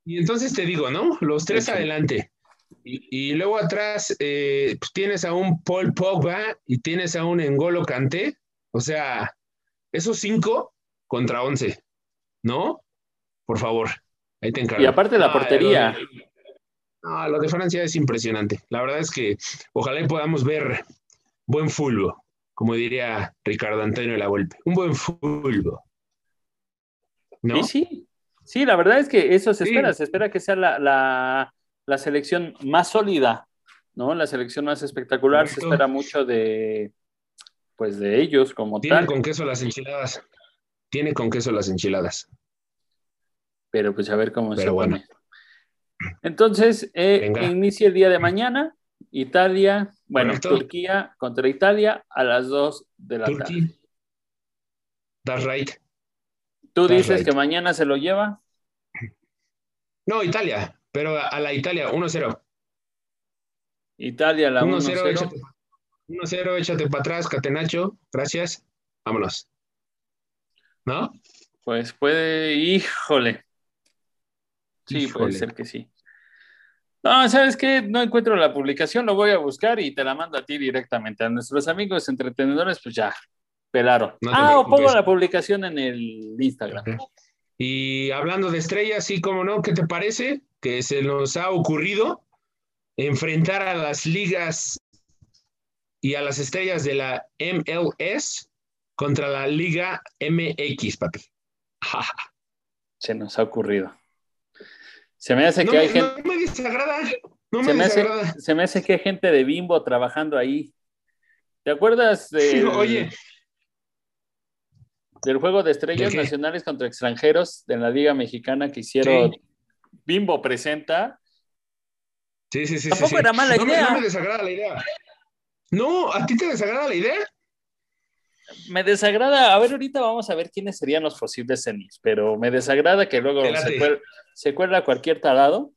S3: y entonces te digo, ¿no? Los tres
S2: Sí.
S3: adelante. Y, y luego atrás eh, pues tienes a un Paul Pogba y tienes a un Engolo Kanté. O sea, esos cinco contra once, ¿no? Por favor, ahí te encargo.
S2: Y aparte la
S3: Ah,
S2: portería.
S3: lo de- No, lo de Francia es impresionante. La verdad es que ojalá y podamos ver buen fútbol, como diría Ricardo Antonio de la Volpe. Un buen. ¿No?
S2: Y sí, sí, la verdad es que eso se
S3: Sí.
S2: espera. Se espera que sea la, la- la selección más sólida, ¿no? La selección más espectacular. Se espera mucho de, pues, de ellos como
S3: Tiene
S2: tal.
S3: con queso las enchiladas. Tiene con queso las enchiladas.
S2: Pero pues a ver cómo se
S3: Pero bueno.
S2: pone. Entonces, eh, inicia el día de mañana. Italia, bueno,
S3: Correcto.
S2: Turquía contra Italia a las 2 de la tarde.
S3: Turkey. That's right.
S2: ¿Tú
S3: That's
S2: dices
S3: right.
S2: que mañana se lo lleva?
S3: No, Italia, pero a, a la Italia, 1-0.
S2: Italia la
S3: 1-0,
S2: 1-0.
S3: échate, 1-0, échate para atrás, Catenacho. Gracias. Vámonos. ¿no?
S2: Pues puede, híjole. Sí, puede ser que sí. No, ¿sabes qué? No encuentro la publicación, lo voy a buscar y te la mando a ti directamente. A nuestros amigos entretenedores, pues ya, pelaron.
S3: No
S2: ah, o pongo la publicación en el Instagram.
S3: Y hablando de estrellas, sí, como no, ¿qué te parece? Que se nos ha ocurrido enfrentar a las ligas y a las estrellas de la MLS contra la Liga MX, papi.
S2: Se nos ha ocurrido. Se me hace
S3: No
S2: que
S3: me,
S2: hay gente.
S3: no me desagrada, no
S2: Se
S3: me
S2: hace,
S3: desagrada.
S2: se me hace que hay gente de bimbo trabajando ahí. ¿Te acuerdas del,
S3: Oye,
S2: del juego de estrellas
S3: ¿De
S2: nacionales contra extranjeros de la Liga Mexicana que hicieron
S3: Sí.
S2: Bimbo Presenta?
S3: sí, sí, sí. sí,
S2: Tampoco
S3: sí.
S2: era mala
S3: no me-
S2: idea.
S3: no me desagrada la idea. No, ¿a ti te desagrada la idea?
S2: Me desagrada, a ver, ahorita vamos a ver quiénes serían los posibles semis, pero me desagrada que luego se, cuel- se cualquier talado,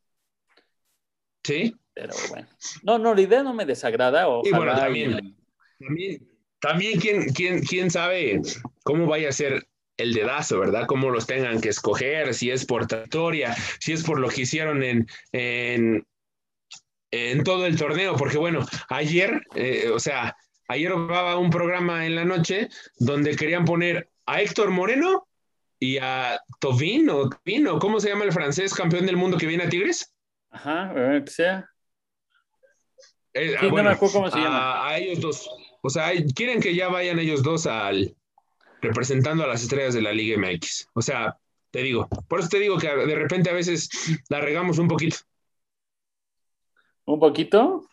S3: Sí.
S2: pero bueno. No, no, la idea no me desagrada.
S3: Y bueno, también. También, también quién, quién, quién sabe cómo vaya a ser el dedazo, ¿verdad? Cómo los tengan que escoger, si es por trayectoria, si es por lo que hicieron en, en, en todo el torneo, porque bueno, ayer, eh, o sea, ayer grababa un programa en la noche donde querían poner a Héctor Moreno y a Tovin o ¿cómo se llama el francés campeón del mundo que viene a Tigres?
S2: Ajá, que sea.
S3: Eh,
S2: Sí, no me acuerdo cómo se
S3: a,
S2: llama.
S3: a ellos dos. O sea, quieren que ya vayan ellos dos al representando a las estrellas de la Liga MX. O sea, te digo, por eso te digo que de repente a veces la regamos un poquito.
S2: Un poquito.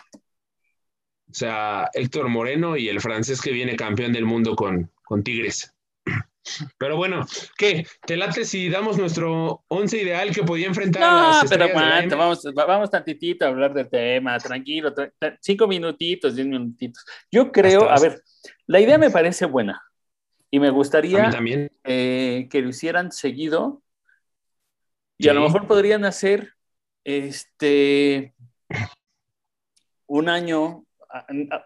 S3: O sea, Héctor Moreno y el francés que viene campeón del mundo con, con Tigres. Pero bueno, ¿qué? ¿Te late si damos nuestro once ideal que podía enfrentar a las
S2: pero vamos, va- vamos tantitito a hablar del tema, tranquilo, tra- tra- cinco minutitos, diez minutitos. Yo creo, a ver, la idea me parece buena y me gustaría
S3: también.
S2: eh, que lo hicieran seguido y a lo mejor podrían hacer este un año,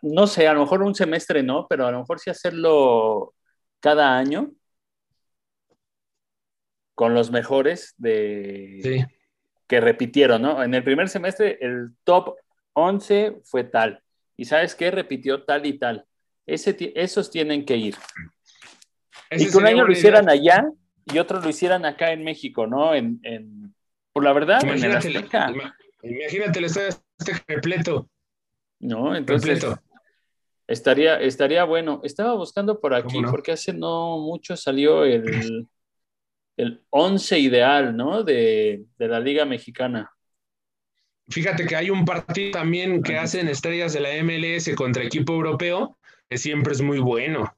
S2: no sé, a lo mejor un semestre no, pero a lo mejor sí hacerlo cada año con los mejores de
S3: Sí.
S2: que repitieron, ¿no? En el primer semestre el top 11 fue tal. ¿Y sabes qué? Repitió tal y tal. Ese, esos tienen que ir.
S3: Ese
S2: y que un año lo hicieran
S3: idea.
S2: allá y otro lo hicieran acá en México, ¿no? En, en- por la verdad, en el
S3: Imagínate,
S2: Azteca,
S3: ima- imagínate el estadio Azteca repleto.
S2: ¿No? Entonces,
S3: Completo.
S2: estaría, estaría bueno. Estaba buscando por aquí, porque hace no mucho salió el, el 11 ideal, ¿no? De, de la Liga Mexicana.
S3: Fíjate que hay un partido también que hacen estrellas de la MLS contra equipo europeo, que siempre es muy bueno.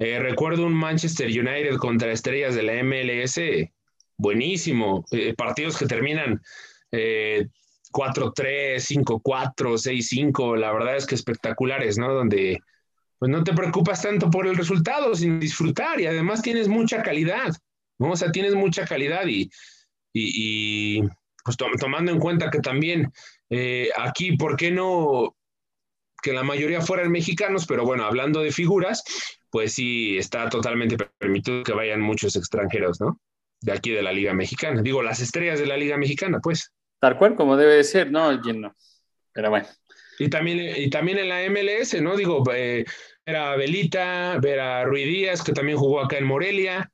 S3: Eh, recuerdo un Manchester United contra estrellas de la MLS, buenísimo. Eh, partidos que terminan eh, 4-3, 5-4, 6-5, la verdad es que espectaculares, ¿no? Donde pues no te preocupas tanto por el resultado, sin disfrutar y además tienes mucha calidad, ¿no? O sea, tienes mucha calidad y, y, pues to- tomando en cuenta que también eh, aquí, ¿por qué no? Que la mayoría fueran mexicanos, pero bueno, hablando de figuras, pues sí está totalmente permitido que vayan muchos extranjeros, ¿no? De aquí de la Liga Mexicana. Digo, las estrellas de la Liga Mexicana, pues.
S2: Tal cual como debe de ser, ¿no? Y no. Pero bueno.
S3: Y también, y también en la MLS, ¿no? Digo, eh, ver a Belita, ver a Rui Díaz, que también jugó acá en Morelia,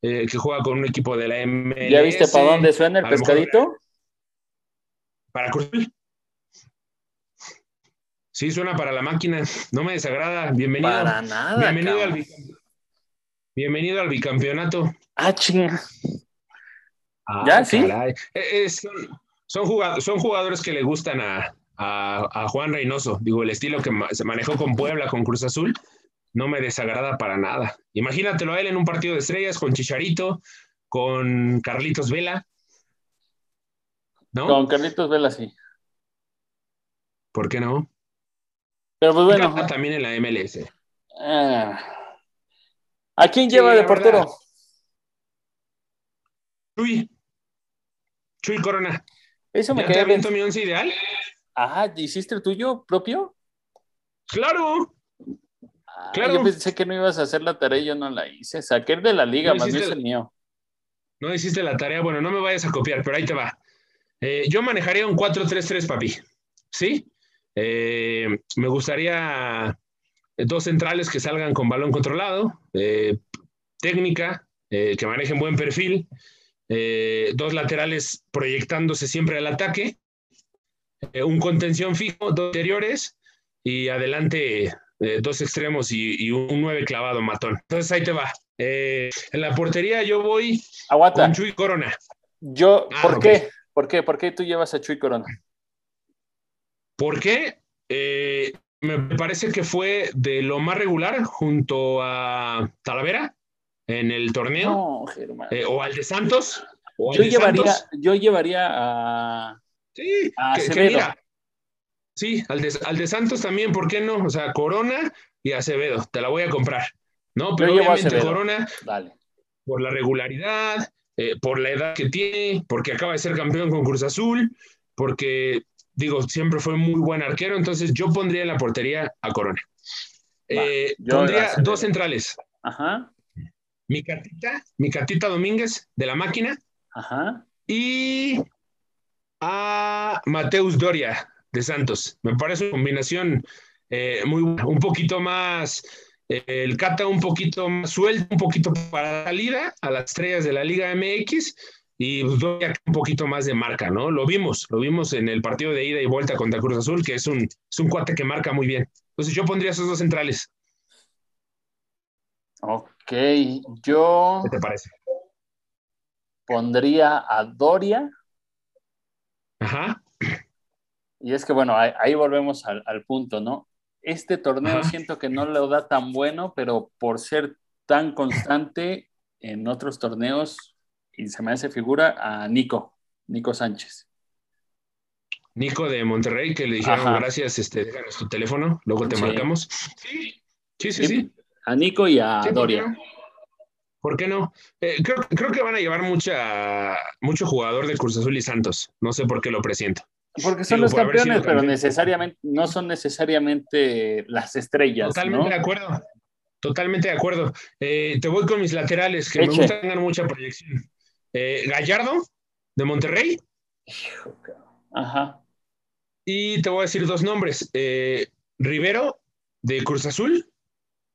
S3: eh, que juega con un equipo de la MLS.
S2: ¿Ya viste para dónde suena el
S3: a lo mejor-
S2: pescadito?
S3: Para Cruz Azul. Sí, suena para la máquina. No me desagrada. Bienvenido.
S2: Para nada.
S3: Bienvenido al, Bienvenido al bicampeonato.
S2: Ah, chinga.
S3: Ah,
S2: ¿Ya? ¿Sí?
S3: caray. Eh, eh, son, son jugadores, son jugadores que le gustan a, a- a Juan Reynoso. Digo, el estilo que ma- se manejó con Puebla, con Cruz Azul, no me desagrada para nada. Imagínatelo a él en un partido de estrellas con Chicharito, con Carlitos Vela. ¿No?
S2: Con Carlitos Vela, sí.
S3: ¿Por qué no?
S2: Pero pues bueno.
S3: También en la MLS.
S2: ah. ¿A quién
S3: Sí,
S2: lleva de portero?
S3: verdad. Chuy. Chuy Corona.
S2: Eso me
S3: ¿Ya te
S2: queda bien.
S3: aviento mi once ideal?
S2: Ah, ¿hiciste el tuyo propio?
S3: ¡Claro!
S2: Ah,
S3: Claro.
S2: Yo pensé que no ibas a hacer la tarea y yo no la hice. Saqué el de la liga,
S3: No
S2: más bien es el mío.
S3: No hiciste la tarea, bueno, no me vayas a copiar, pero ahí te va. Eh, yo manejaría un 4-3-3, papi. ¿Sí? Eh, me gustaría dos centrales que salgan con balón controlado, eh, técnica, que manejen buen perfil, eh, dos laterales proyectándose siempre al ataque, eh, un contención fijo, dos interiores y adelante eh, dos extremos y, y un nueve clavado matón. Entonces ahí te va. En la portería yo voy
S2: Aguanta.
S3: con Chuy Corona.
S2: Yo,
S3: Ah,
S2: ¿por qué? ¿Por qué? ¿Por qué tú llevas a Chuy Corona?
S3: ¿Por qué? Me parece que fue de lo más regular junto a Talavera en el torneo,
S2: No, Germán.
S3: eh, o al de Santos. O
S2: yo,
S3: de
S2: llevaría,
S3: Santos.
S2: yo llevaría a.
S3: Sí,
S2: a
S3: que- que
S2: Acevedo.
S3: mira, sí, al de, al de Santos también, ¿por qué no? O sea, Corona y Acevedo, te la voy a comprar. No, pero obviamente. Corona,
S2: Dale.
S3: por la regularidad, eh, por la edad que tiene, porque acaba de ser campeón con Cruz Azul, porque, digo, siempre fue muy buen arquero, entonces yo pondría en la portería a Corona. Eh, pondría dos centrales,
S2: Ajá.
S3: Mi catita, mi catita Domínguez de la máquina
S2: Ajá.
S3: y a Mateus Doria de Santos. Me parece una combinación eh, muy buena, un poquito más, eh, el Cata un poquito más suelto, un poquito para la salida a las estrellas de la Liga MX y Doria un poquito más de marca, ¿no? Lo vimos, lo vimos en el partido de ida y vuelta contra Cruz Azul, que es un, es un cuate que marca muy bien. Entonces yo pondría esos dos centrales.
S2: Ok. Yo
S3: ¿Qué te parece?
S2: pondría a Doria.
S3: Ajá.
S2: Y es que, bueno, ahí, ahí volvemos al, al punto, ¿no? Este torneo
S3: Ajá.
S2: siento que no lo da tan bueno, pero por ser tan constante en otros torneos, y se me hace figura a Nico, Nico Sánchez.
S3: Nico de Monterrey, que le dijeron
S2: Ajá.
S3: gracias, este, déjanos tu teléfono, luego te
S2: Sí.
S3: marcamos. Sí, sí, sí. sí.
S2: A Nico y a
S3: Sí, ¿por qué
S2: Doria.
S3: ¿Por qué no? Eh, creo, creo que van a llevar mucha, mucho jugador de Cruz Azul y Santos. No sé por qué lo presiento.
S2: Porque son
S3: Digo,
S2: los campeones, pero
S3: campeón.
S2: necesariamente no son necesariamente las estrellas,
S3: Totalmente
S2: ¿no?
S3: de acuerdo. Totalmente de acuerdo. Eh, te voy con mis laterales, que
S2: Eche.
S3: me gusta que tengan mucha proyección. Eh, Gallardo, de Monterrey.
S2: Ajá.
S3: y te voy a decir dos nombres. Eh, Rivero, de Cruz Azul.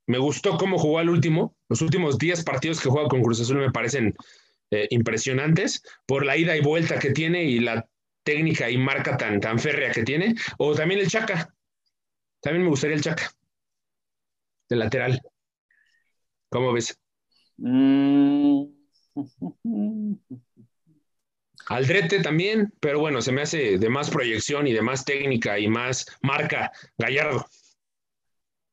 S3: Me gustó cómo jugó al último. Los últimos 10 partidos que juega con Cruz Azul me parecen eh, impresionantes por la ida y vuelta que tiene y la técnica y marca tan, tan férrea que tiene. O también el Chaca. También me gustaría el Chaca. De lateral. ¿Cómo ves?
S2: Mm.
S3: Aldrete también, pero bueno, se me hace de más proyección y de más técnica y más marca Gallardo.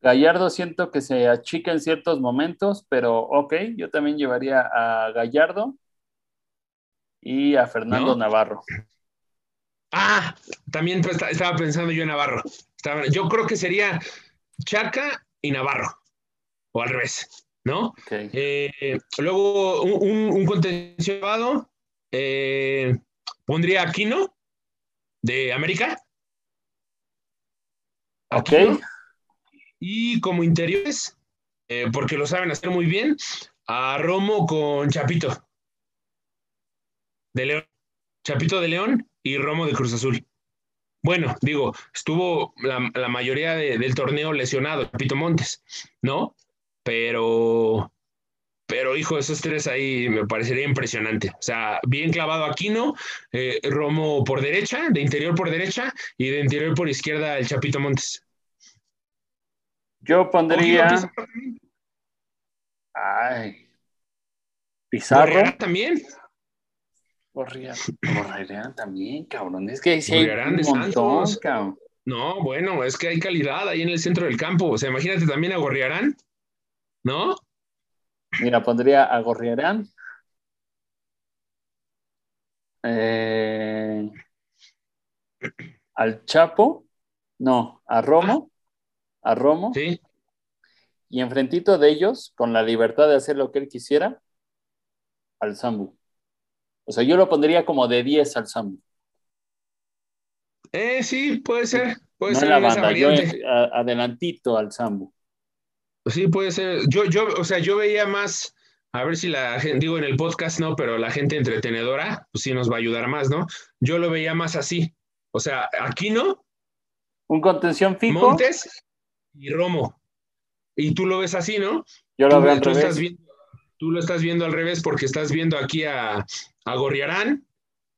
S2: Gallardo siento que se achica en ciertos momentos, pero ok, yo también llevaría a Gallardo y a Fernando
S3: ¿No?
S2: Navarro.
S3: Ah, también pues, estaba pensando yo en Navarro. Yo creo que sería Chaca y Navarro, o al revés, ¿no? Eh, luego un, un, eh, pondría Aquino de América.
S2: Ok.
S3: Y como interiores, eh, porque lo saben hacer muy bien, a Romo con Chapito de León. Chapito de León y Romo de Cruz Azul. Bueno, digo, estuvo la, mayoría de- del torneo lesionado, Chapito Montes, ¿no? Pero, pero hijo, esos tres ahí me parecería impresionante. O sea, bien clavado Aquino, eh, Romo por derecha, de interior por derecha, y de interior por izquierda el Chapito Montes.
S2: Yo pondría. Ay. Pizarro.
S3: También.
S2: Gorriarán también, cabrón. Es que sí hay
S3: Gorriarán
S2: un
S3: de
S2: montón,
S3: Santos.
S2: cabrón.
S3: No, bueno, es que hay calidad ahí en el centro del campo. O sea, imagínate también a Gorriarán, ¿no?
S2: Mira, pondría a Gorriarán. Eh, al Chapo. No, a Romo. A Romo.
S3: Sí.
S2: Y enfrentito de ellos, con la libertad de hacer lo que él quisiera, al Zambu. O sea, yo lo pondría como de 10 al Zambu.
S3: Eh, sí, puede ser. Puede
S2: no
S3: ser
S2: en la banda, yo
S3: variante.
S2: en- a- adelantito al Zambu.
S3: Sí, puede ser. Yo, yo, o sea, yo veía más, a ver si la gente, digo en el podcast no, pero la gente entretenedora, pues sí nos va a ayudar más, ¿no? Yo lo veía más así. O sea, aquí no.
S2: Un contención fijo.
S3: Montes y Romo. Y tú lo ves así, ¿no?
S2: Yo lo
S3: tú,
S2: veo al
S3: tú
S2: revés.
S3: estás viendo, tú lo estás viendo al revés porque estás viendo aquí a, a Gorriarán,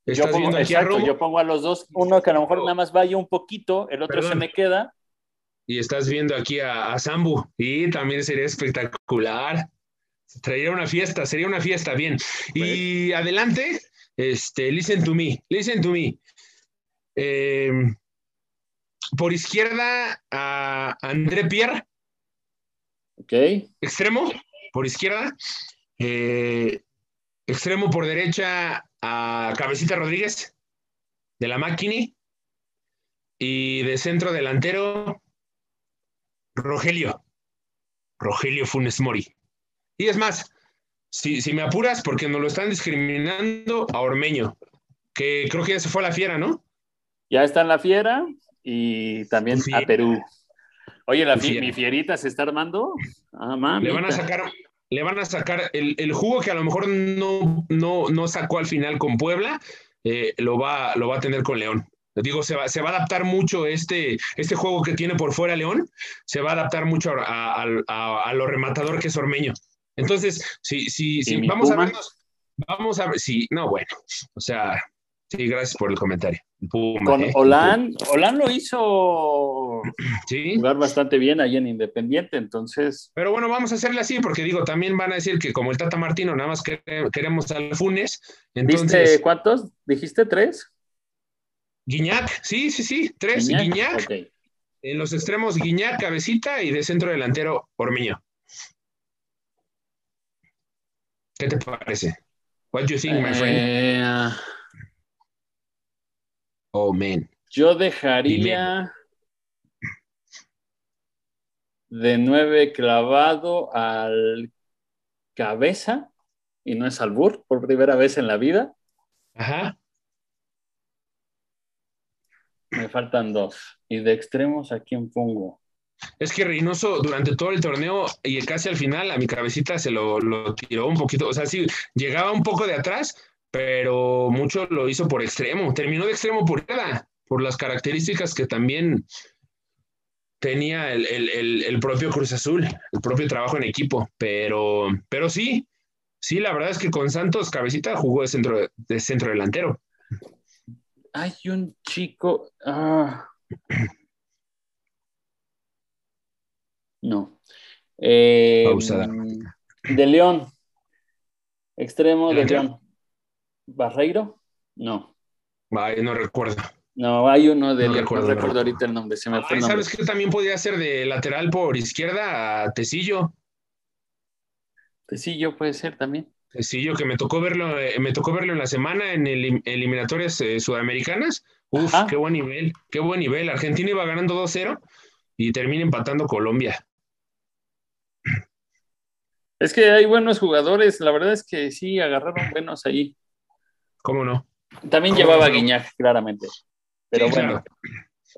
S2: Yo
S3: estás
S2: pongo,
S3: viendo aquí a Romo
S2: yo pongo a los dos, uno que a lo mejor nada más vaya un poquito, el otro se me queda.
S3: y estás viendo aquí a, a Sambu. Y también sería espectacular. Traería una fiesta, sería una fiesta, bien. Y adelante, este, listen to me, listen to me. Eh, por izquierda a André Pierre,
S2: Ok.
S3: extremo, por izquierda. Eh, extremo por derecha a Cabecita Rodríguez, de la máquina. Y de centro delantero, Rogelio. Rogelio Funes Mori. Y es más, si, si me apuras, porque nos lo están discriminando a Ormeño, que creo que ya se fue a la fiera, ¿no?
S2: Ya está en la fiera y también a Perú. Oye, la fi-
S3: fiera.
S2: mi fierita se está armando. Ah.
S3: Le van a sacar, le van a sacar el, el jugo que a lo mejor no, no, no sacó al final con Puebla, eh, lo, va, lo va a tener con León. Digo, se va, se va a adaptar mucho este, este juego que tiene por fuera León, se va a adaptar mucho a, a- a- a lo rematador que es Ormeño. Entonces, si, si, si vamos a vernos, vamos a ver, sí, no, bueno, o sea, sí, gracias por el comentario. Puma,
S2: Con
S3: eh,
S2: Olan, Olan lo hizo.
S3: Sí,
S2: jugar bastante bien ahí en Independiente, entonces,
S3: Pero bueno, vamos a hacerle así, porque digo, también van a decir que como el Tata Martino nada más quere- queremos al Funes, entonces
S2: ¿viste cuántos? ¿Dijiste tres?
S3: Guiñac, sí, sí, sí, tres, Guiñac, en los extremos Guiñac, Cabecita y de centro delantero Ormeño. ¿Qué te parece? What do you think, my friend? Oh, man.
S2: yo dejaría de nueve clavado al cabeza, y no es albur, por primera vez en la vida.
S3: Ajá.
S2: Me faltan dos. Y de extremos, ¿a quién pongo?
S3: Es que Reynoso durante todo el torneo y casi al final a mi cabecita se lo, lo tiró un poquito, o sea, sí, llegaba un poco de atrás, pero mucho lo hizo por extremo, terminó de extremo por nada, por las características que también tenía el, el- el- el propio Cruz Azul, el propio trabajo en equipo, pero, pero sí, sí, la verdad es que con Santos Cabecita jugó de centro, de centro delantero.
S2: Hay un chico. ah. No. Eh,
S3: Pausada.
S2: de León. Extremo de. León. ¿Barreiro? No.
S3: Ay, no recuerdo.
S2: No, hay uno de
S3: No recuerdo,
S2: no recuerdo ahorita el nombre. Se me fue
S3: Ay,
S2: el nombre.
S3: ¿Sabes qué también podía ser de lateral por izquierda a Tecillo?
S2: Yo puede ser también.
S3: Tecillo, que me tocó verlo, eh, me tocó verlo en la semana en el, eliminatorias eh, sudamericanas. Uf,
S2: Ajá.
S3: qué buen nivel, qué buen nivel. Argentina iba ganando 2-0 y termina empatando Colombia.
S2: Es que hay buenos jugadores. La verdad es que sí, agarraron buenos ahí.
S3: ¿Cómo no?
S2: También
S3: ¿Cómo
S2: llevaba
S3: no?
S2: Guiñac, claramente. Pero
S3: Sí,
S2: bueno.
S3: claro,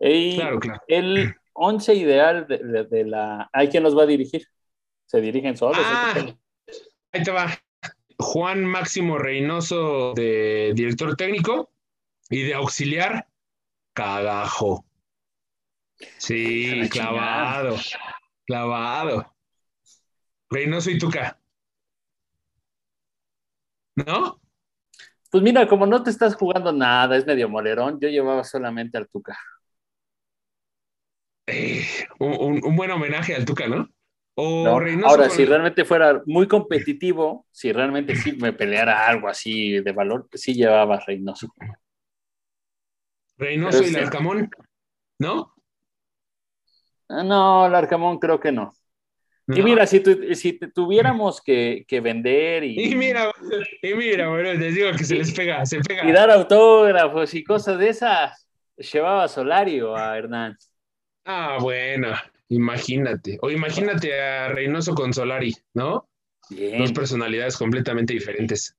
S2: Y
S3: claro, claro.
S2: el once ideal de, de- de la. ¿Hay quien los va a dirigir? ¿Se dirigen solos?
S3: Ah, ahí te va. Juan Máximo Reynoso de director técnico y de auxiliar, Cagajo. Sí,
S2: la
S3: clavado, clavado. Reynoso y Tuca. ¿No?
S2: Pues mira, como no te estás jugando nada, es medio molerón, yo llevaba solamente al Tuca.
S3: Eh, un, un- un buen homenaje al Tuca, ¿no? O
S2: ¿no?
S3: Reynoso
S2: Ahora,
S3: con-
S2: si realmente fuera muy competitivo, si realmente sí me peleara algo así de valor, sí llevaba a Reynoso.
S3: Reynoso
S2: pero
S3: y
S2: sí.
S3: Larcamón, ¿no?
S2: Ah, No, Larcamón creo que no. Y mira, si, tu- si te tuviéramos que, que vender y,
S3: Y mira, y mira, bueno, les digo que se les pega, se pega.
S2: y dar autógrafos y cosas de esas, llevaba a Solari o a Hernán.
S3: Ah, bueno, imagínate. O imagínate a Reynoso con Solari, ¿no?
S2: Bien.
S3: Dos personalidades completamente diferentes.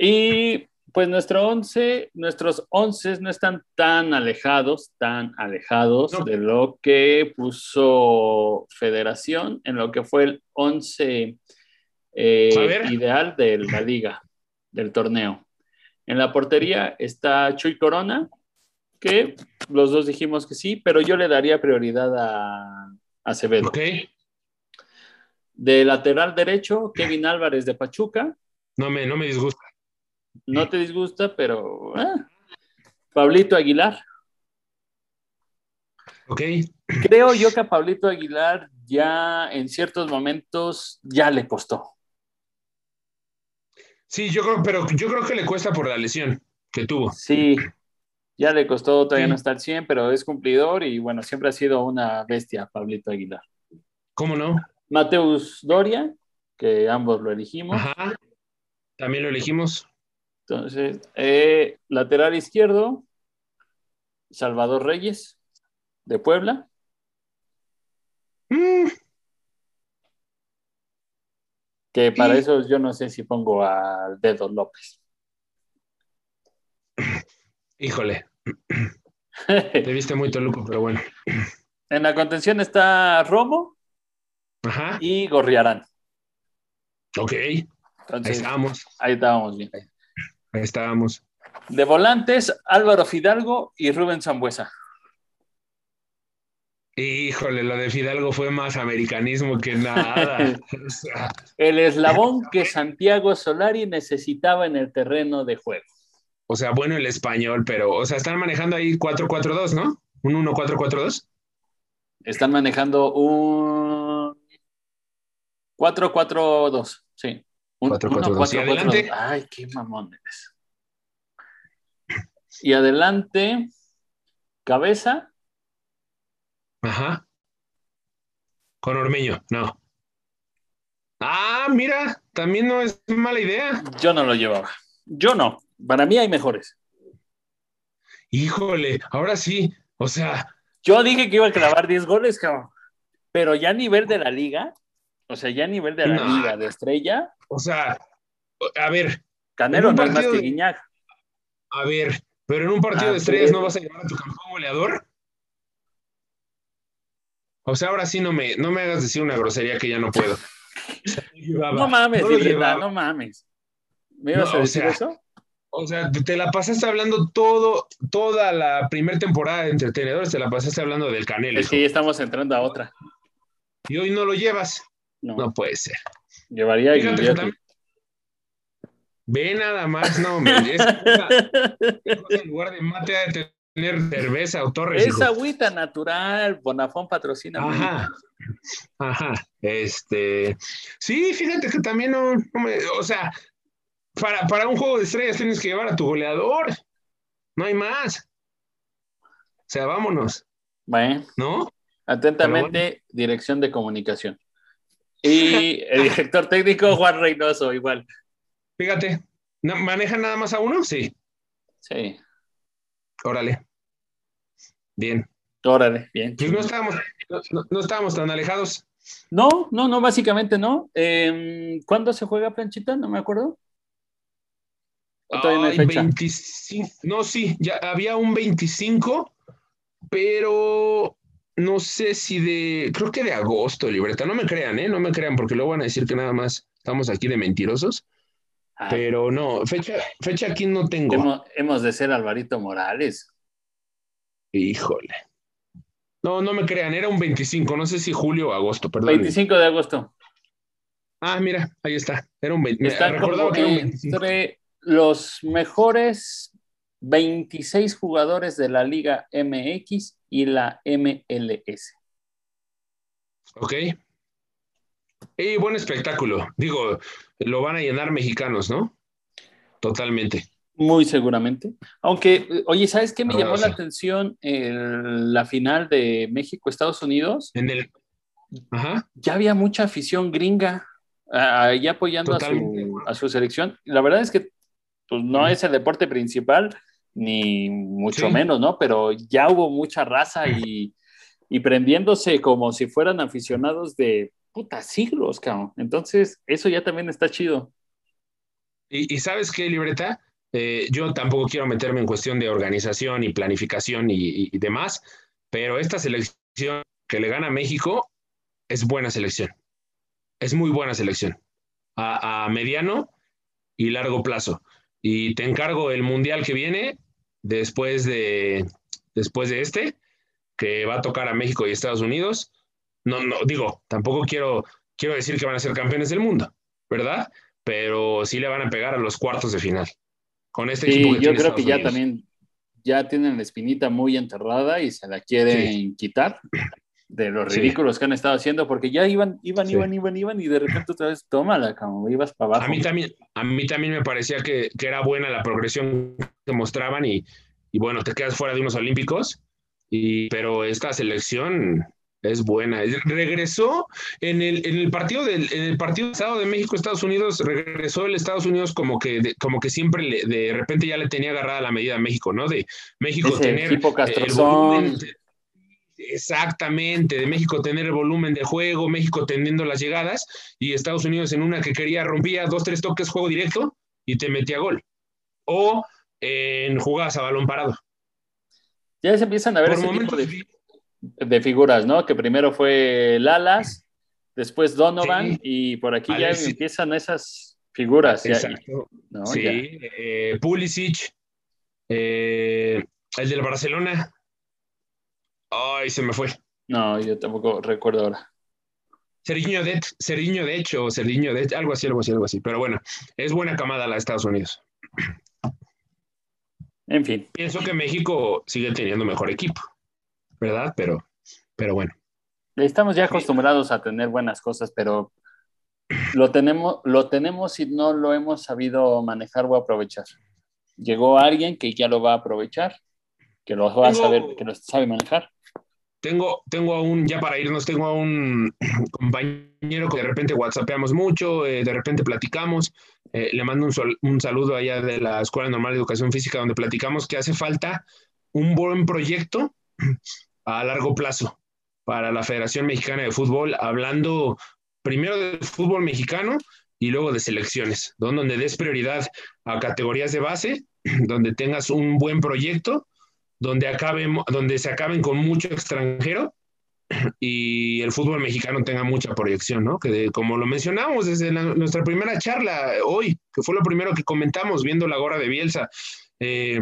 S2: Y Pues nuestro once, nuestros once no están tan alejados, tan alejados
S3: No.
S2: de lo que puso Federación en lo que fue el once eh,
S3: A ver.
S2: ideal de la liga, del torneo. En la portería está Chuy Corona, que los dos dijimos que sí, pero yo le daría prioridad a, Acevedo. De lateral derecho, Kevin Álvarez de Pachuca.
S3: No me, no me disgusta.
S2: No te disgusta, pero. ah. Pablito Aguilar.
S3: Ok.
S2: Creo yo que a Pablito Aguilar ya en ciertos momentos ya le costó.
S3: Sí, yo creo, pero yo creo que le cuesta por la lesión que tuvo.
S2: Sí, ya le costó, todavía
S3: Sí.
S2: no está al 100, pero es cumplidor y bueno, siempre ha sido una bestia Pablito Aguilar.
S3: ¿Cómo no?
S2: Mateus Doria, que ambos lo elegimos.
S3: Ajá. También lo elegimos.
S2: Entonces, eh, lateral izquierdo, Salvador Reyes, de Puebla.
S3: Mm,
S2: Que para
S3: Sí.
S2: eso yo no sé si pongo al Dedo López.
S3: híjole, te viste muy toluco, pero bueno.
S2: en la contención está Romo
S3: Ajá.
S2: y Gorriarán.
S3: Ok. Ahí
S2: Entonces,
S3: estábamos.
S2: ahí estábamos bien.
S3: Ahí estábamos.
S2: De volantes, Álvaro Fidalgo y Rubén Zambuesa.
S3: Híjole, lo de Fidalgo fue más americanismo que nada. O sea,
S2: El eslabón que Santiago Solari necesitaba en el terreno de juego.
S3: o sea, bueno el español, pero, o sea, están manejando ahí 4-4-2, ¿no? Un 1-4-4-2.
S2: Están manejando un 4-4-2, sí. Un
S3: 4-4-2. ¿Y
S2: 1-4-4-2.
S3: adelante?
S2: Ay, qué mamón eres. Y adelante, cabeza,
S3: Ajá. Con Ormeño, no. Ah, mira, también no es mala idea.
S2: yo no lo llevaba. Yo no. Para mí hay mejores.
S3: Híjole, ahora sí, o sea,
S2: Yo dije que iba a clavar 10 goles, cabrón. Pero ya a nivel de la liga, o sea, ya a nivel de la
S3: No.
S2: liga de estrella,
S3: o sea, a ver,
S2: Canelo no es más que Guiñac.
S3: a ver, pero en un partido de estrellas
S2: ver.
S3: no vas a llevar a tu campeón goleador. O sea, ahora sí no me, no me hagas decir una grosería que ya no puedo. O no
S2: mames,
S3: no
S2: no mames. ¿Me ibas
S3: No,
S2: a
S3: o
S2: decir
S3: sea,
S2: eso?
S3: O sea, te la pasaste hablando todo, toda la primera temporada de entretenedores, te la pasaste hablando del Canelo.
S2: Es que ya estamos entrando a otra.
S3: Y hoy no lo llevas.
S2: No,
S3: No puede ser.
S2: Llevaría a
S3: Fíjate también- Ve nada más, no, hombre. Es en lugar de mate ha de tener cerveza o torres.
S2: Es
S3: hijo.
S2: agüita natural, Bonafón patrocina.
S3: Ajá. Ajá. Este. Sí, fíjate que también no, no me- o sea, para, para un juego de estrellas tienes que llevar a tu goleador. No hay más. O sea, vámonos,
S2: Bueno,
S3: ¿no?
S2: atentamente, dirección de comunicación. Y el director técnico, Juan Reynoso, igual.
S3: Fíjate, ¿no- ¿manejan nada más a uno? Sí.
S2: Sí,
S3: Órale. Bien.
S2: órale, bien.
S3: Pues no estábamos, no, no- no estábamos tan alejados.
S2: No, no, no, básicamente no. Em, ¿Cuándo se juega planchita? No me acuerdo. ¿O todavía no hay
S3: Ay,
S2: fecha?
S3: 25, no, sí, ya había un 25, pero no sé si de, creo que de agosto, libreta. No me crean, ¿eh? No me crean, porque luego van a decir que nada más estamos aquí de mentirosos.
S2: Ay,
S3: Pero no, fecha, fecha aquí no tengo.
S2: hemos, hemos de ser Alvarito Morales.
S3: Híjole. No, no me crean, era un 25, no sé si julio o agosto, perdón.
S2: 25 de agosto.
S3: Ah, mira, ahí está. Era un 20, me
S2: Están
S3: recordaba que era un 25.
S2: entre los mejores 26 jugadores de la Liga MX y la MLS.
S3: Ok. Y buen espectáculo. Digo, lo van a llenar mexicanos, ¿no? Totalmente.
S2: Muy seguramente. Aunque, oye, ¿sabes qué me llamó la atención? El- la final de México-Estados Unidos.
S3: En el. Ajá.
S2: Ya había mucha afición gringa ahí apoyando a su, a su selección. La verdad es que pues, no es el deporte principal, ni mucho
S3: Sí.
S2: menos, ¿no? Pero ya hubo mucha raza y, y prendiéndose como si fueran aficionados de puta siglos, cabrón. Entonces, eso ya también está chido.
S3: Y, y sabes qué, libreta, Eh, yo tampoco quiero meterme en cuestión de organización y planificación y, y demás, pero esta selección que le gana a México es buena selección. Es muy buena selección. A, a, mediano y largo plazo. Y te encargo el mundial que viene después de, después de este, que va a tocar a México y Estados Unidos. No, no, digo, tampoco quiero, quiero decir que van a ser campeones del mundo, ¿verdad? Pero sí le van a pegar a los cuartos de final. Con este
S2: sí,
S3: equipo que
S2: yo
S3: tiene
S2: creo
S3: Estados
S2: que ya
S3: Unidos.
S2: también ya tienen la espinita muy enterrada y se la quieren quitar de los
S3: Sí.
S2: ridículos que han estado haciendo, porque ya iban, iban,
S3: Sí.
S2: iban, iban, iban, y de repente otra vez, tómala, como ibas para abajo.
S3: A mí también, a mí también me parecía que, que era buena la progresión que mostraban y, y bueno, te quedas fuera de unos olímpicos, y, pero esta selección es buena. Regresó en el, en el partido del en el partido pasado de México Estados Unidos, regresó el Estados Unidos como que de, como que siempre le- de repente ya le tenía agarrada la medida a México, ¿no? De México
S2: Ese
S3: tener
S2: tipo
S3: el
S2: castrozón.
S3: volumen, Exactamente, de México tener el volumen de juego, México teniendo las llegadas y Estados Unidos en una que quería rompía dos, tres toques, juego directo y te metía gol. O en jugadas a balón parado.
S2: Ya se empiezan a ver
S3: Por
S2: ese
S3: momentos,
S2: tipo de, de figuras, ¿no? Que primero fue Lalas, después Donovan,
S3: Sí.
S2: y por aquí ya empiezan esas figuras. ya-
S3: exacto.
S2: ¿no?
S3: sí,
S2: Ya.
S3: eh, Pulisic, eh, el del Barcelona. Ay, se me fue.
S2: No, yo tampoco recuerdo ahora.
S3: Sergiño de, Sergiño de hecho, Sergiño de algo así, algo así, algo así. Pero bueno, es buena camada la de Estados Unidos.
S2: En fin,
S3: Pienso que México sigue teniendo mejor equipo, ¿verdad? Pero, pero bueno.
S2: estamos ya acostumbrados a tener buenas cosas, pero lo tenemos, lo tenemos y no lo hemos sabido manejar o aprovechar. Llegó alguien que ya lo va a aprovechar, que lo va a saber, que lo sabe manejar.
S3: Tengo, tengo a un, ya para irnos, tengo a un compañero que de repente whatsappeamos mucho, eh, de repente platicamos. eh, le mando un, un saludo allá de la Escuela Normal de Educación Física, donde platicamos que hace falta un buen proyecto a largo plazo para la Federación Mexicana de Fútbol, hablando primero del fútbol mexicano y luego de selecciones, don- donde des prioridad a categorías de base, donde tengas un buen proyecto donde, acaben, donde se acaben con mucho extranjero y el fútbol mexicano tenga mucha proyección, ¿no? Que de- como lo mencionamos desde la- nuestra primera charla hoy, que fue lo primero que comentamos viendo la gorra de Bielsa, eh,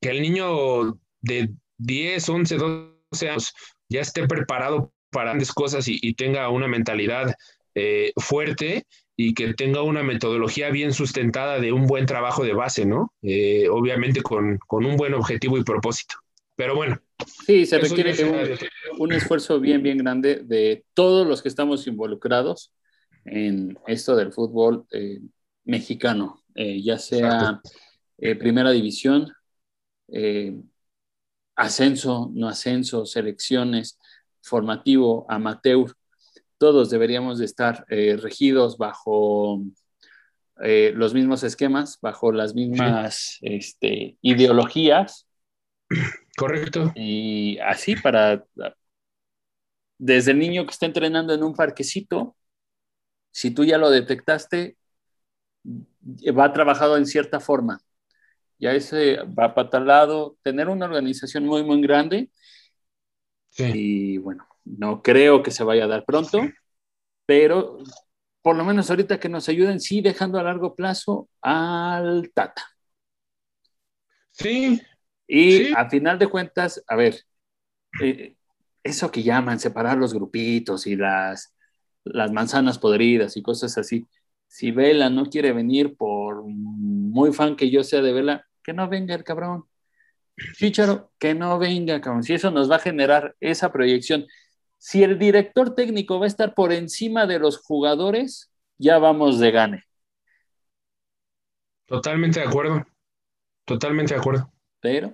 S3: que el niño de 10, 11, 12 años ya esté preparado para grandes cosas y, y tenga una mentalidad eh, fuerte y que tenga una metodología bien sustentada de un buen trabajo de base, ¿no? Eh, obviamente con, con un buen objetivo y propósito. Pero bueno,
S2: Sí, se requiere un, un esfuerzo bien, bien grande de todos los que estamos involucrados en esto del fútbol eh, mexicano, eh, ya sea primera división, ascenso, no ascenso, selecciones, formativo, amateur, todos deberíamos de estar eh, regidos bajo eh, los mismos esquemas, bajo las mismas este, ideologías
S3: correcto.
S2: y así para, desde el niño que está entrenando en un parquecito, si tú ya lo detectaste, va trabajado en cierta forma. Ya ese va para tal lado, tener una organización muy, muy grande
S3: Sí.
S2: y bueno, no creo que se vaya a dar pronto, pero por lo menos ahorita que nos ayuden, sí, dejando a largo plazo al Tata.
S3: Sí,
S2: Y
S3: Sí.
S2: a final de cuentas, a ver, eh, eso que llaman separar los grupitos y las, las manzanas podridas y cosas así, si Vela no quiere venir por muy fan que yo sea de Vela, que no venga el cabrón. Chicharo, que no venga, cabrón. Si eso nos va a generar esa proyección. Si el director técnico va a estar por encima de los jugadores, ya vamos de gane.
S3: totalmente de acuerdo. Totalmente de acuerdo.
S2: Pero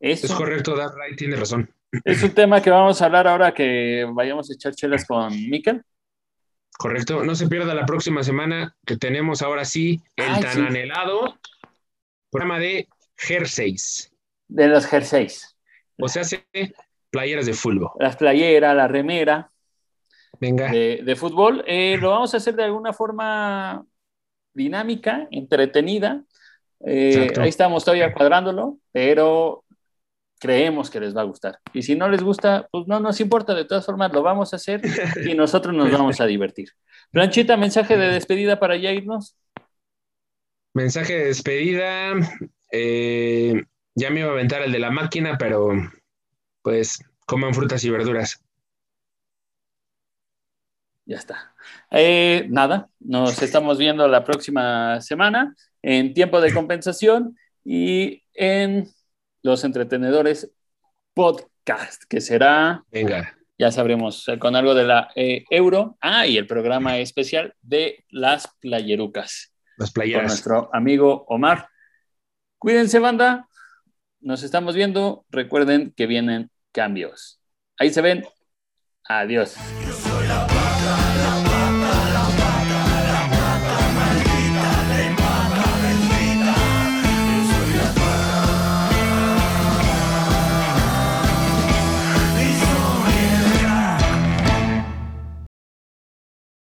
S2: eso
S3: Es correcto, Dark Ray tiene razón.
S2: Es un tema que vamos a hablar ahora que vayamos a echar chelas con Mikel.
S3: Correcto. No se pierda la próxima semana que tenemos ahora sí el
S2: Ay,
S3: tan
S2: sí.
S3: anhelado programa de jerseys.
S2: De los jerseys.
S3: O sea, hace playeras de fútbol.
S2: Las playeras, la remera
S3: Venga.
S2: de, de fútbol. Eh, lo vamos a hacer de alguna forma dinámica, entretenida, Eh, ahí estamos todavía cuadrándolo, pero creemos que les va a gustar. Y si no les gusta, pues no nos importa, de todas formas lo vamos a hacer y nosotros nos vamos a divertir. Planchita, mensaje de despedida para ya irnos.
S3: Mensaje de despedida. Eh, ya me iba a aventar el de la máquina, pero pues coman frutas y verduras.
S2: Ya está. Eh, nada, nos estamos viendo la próxima semana en tiempo de compensación y en los entretenedores podcast, que será,
S3: venga,
S2: ya sabremos, eh, con algo de la eh, euro. Ah, y el programa especial de las playerucas.
S3: Las playeras.
S2: Con nuestro amigo Omar. Cuídense, banda. Nos estamos viendo. Recuerden que vienen cambios. Ahí se ven. Adiós.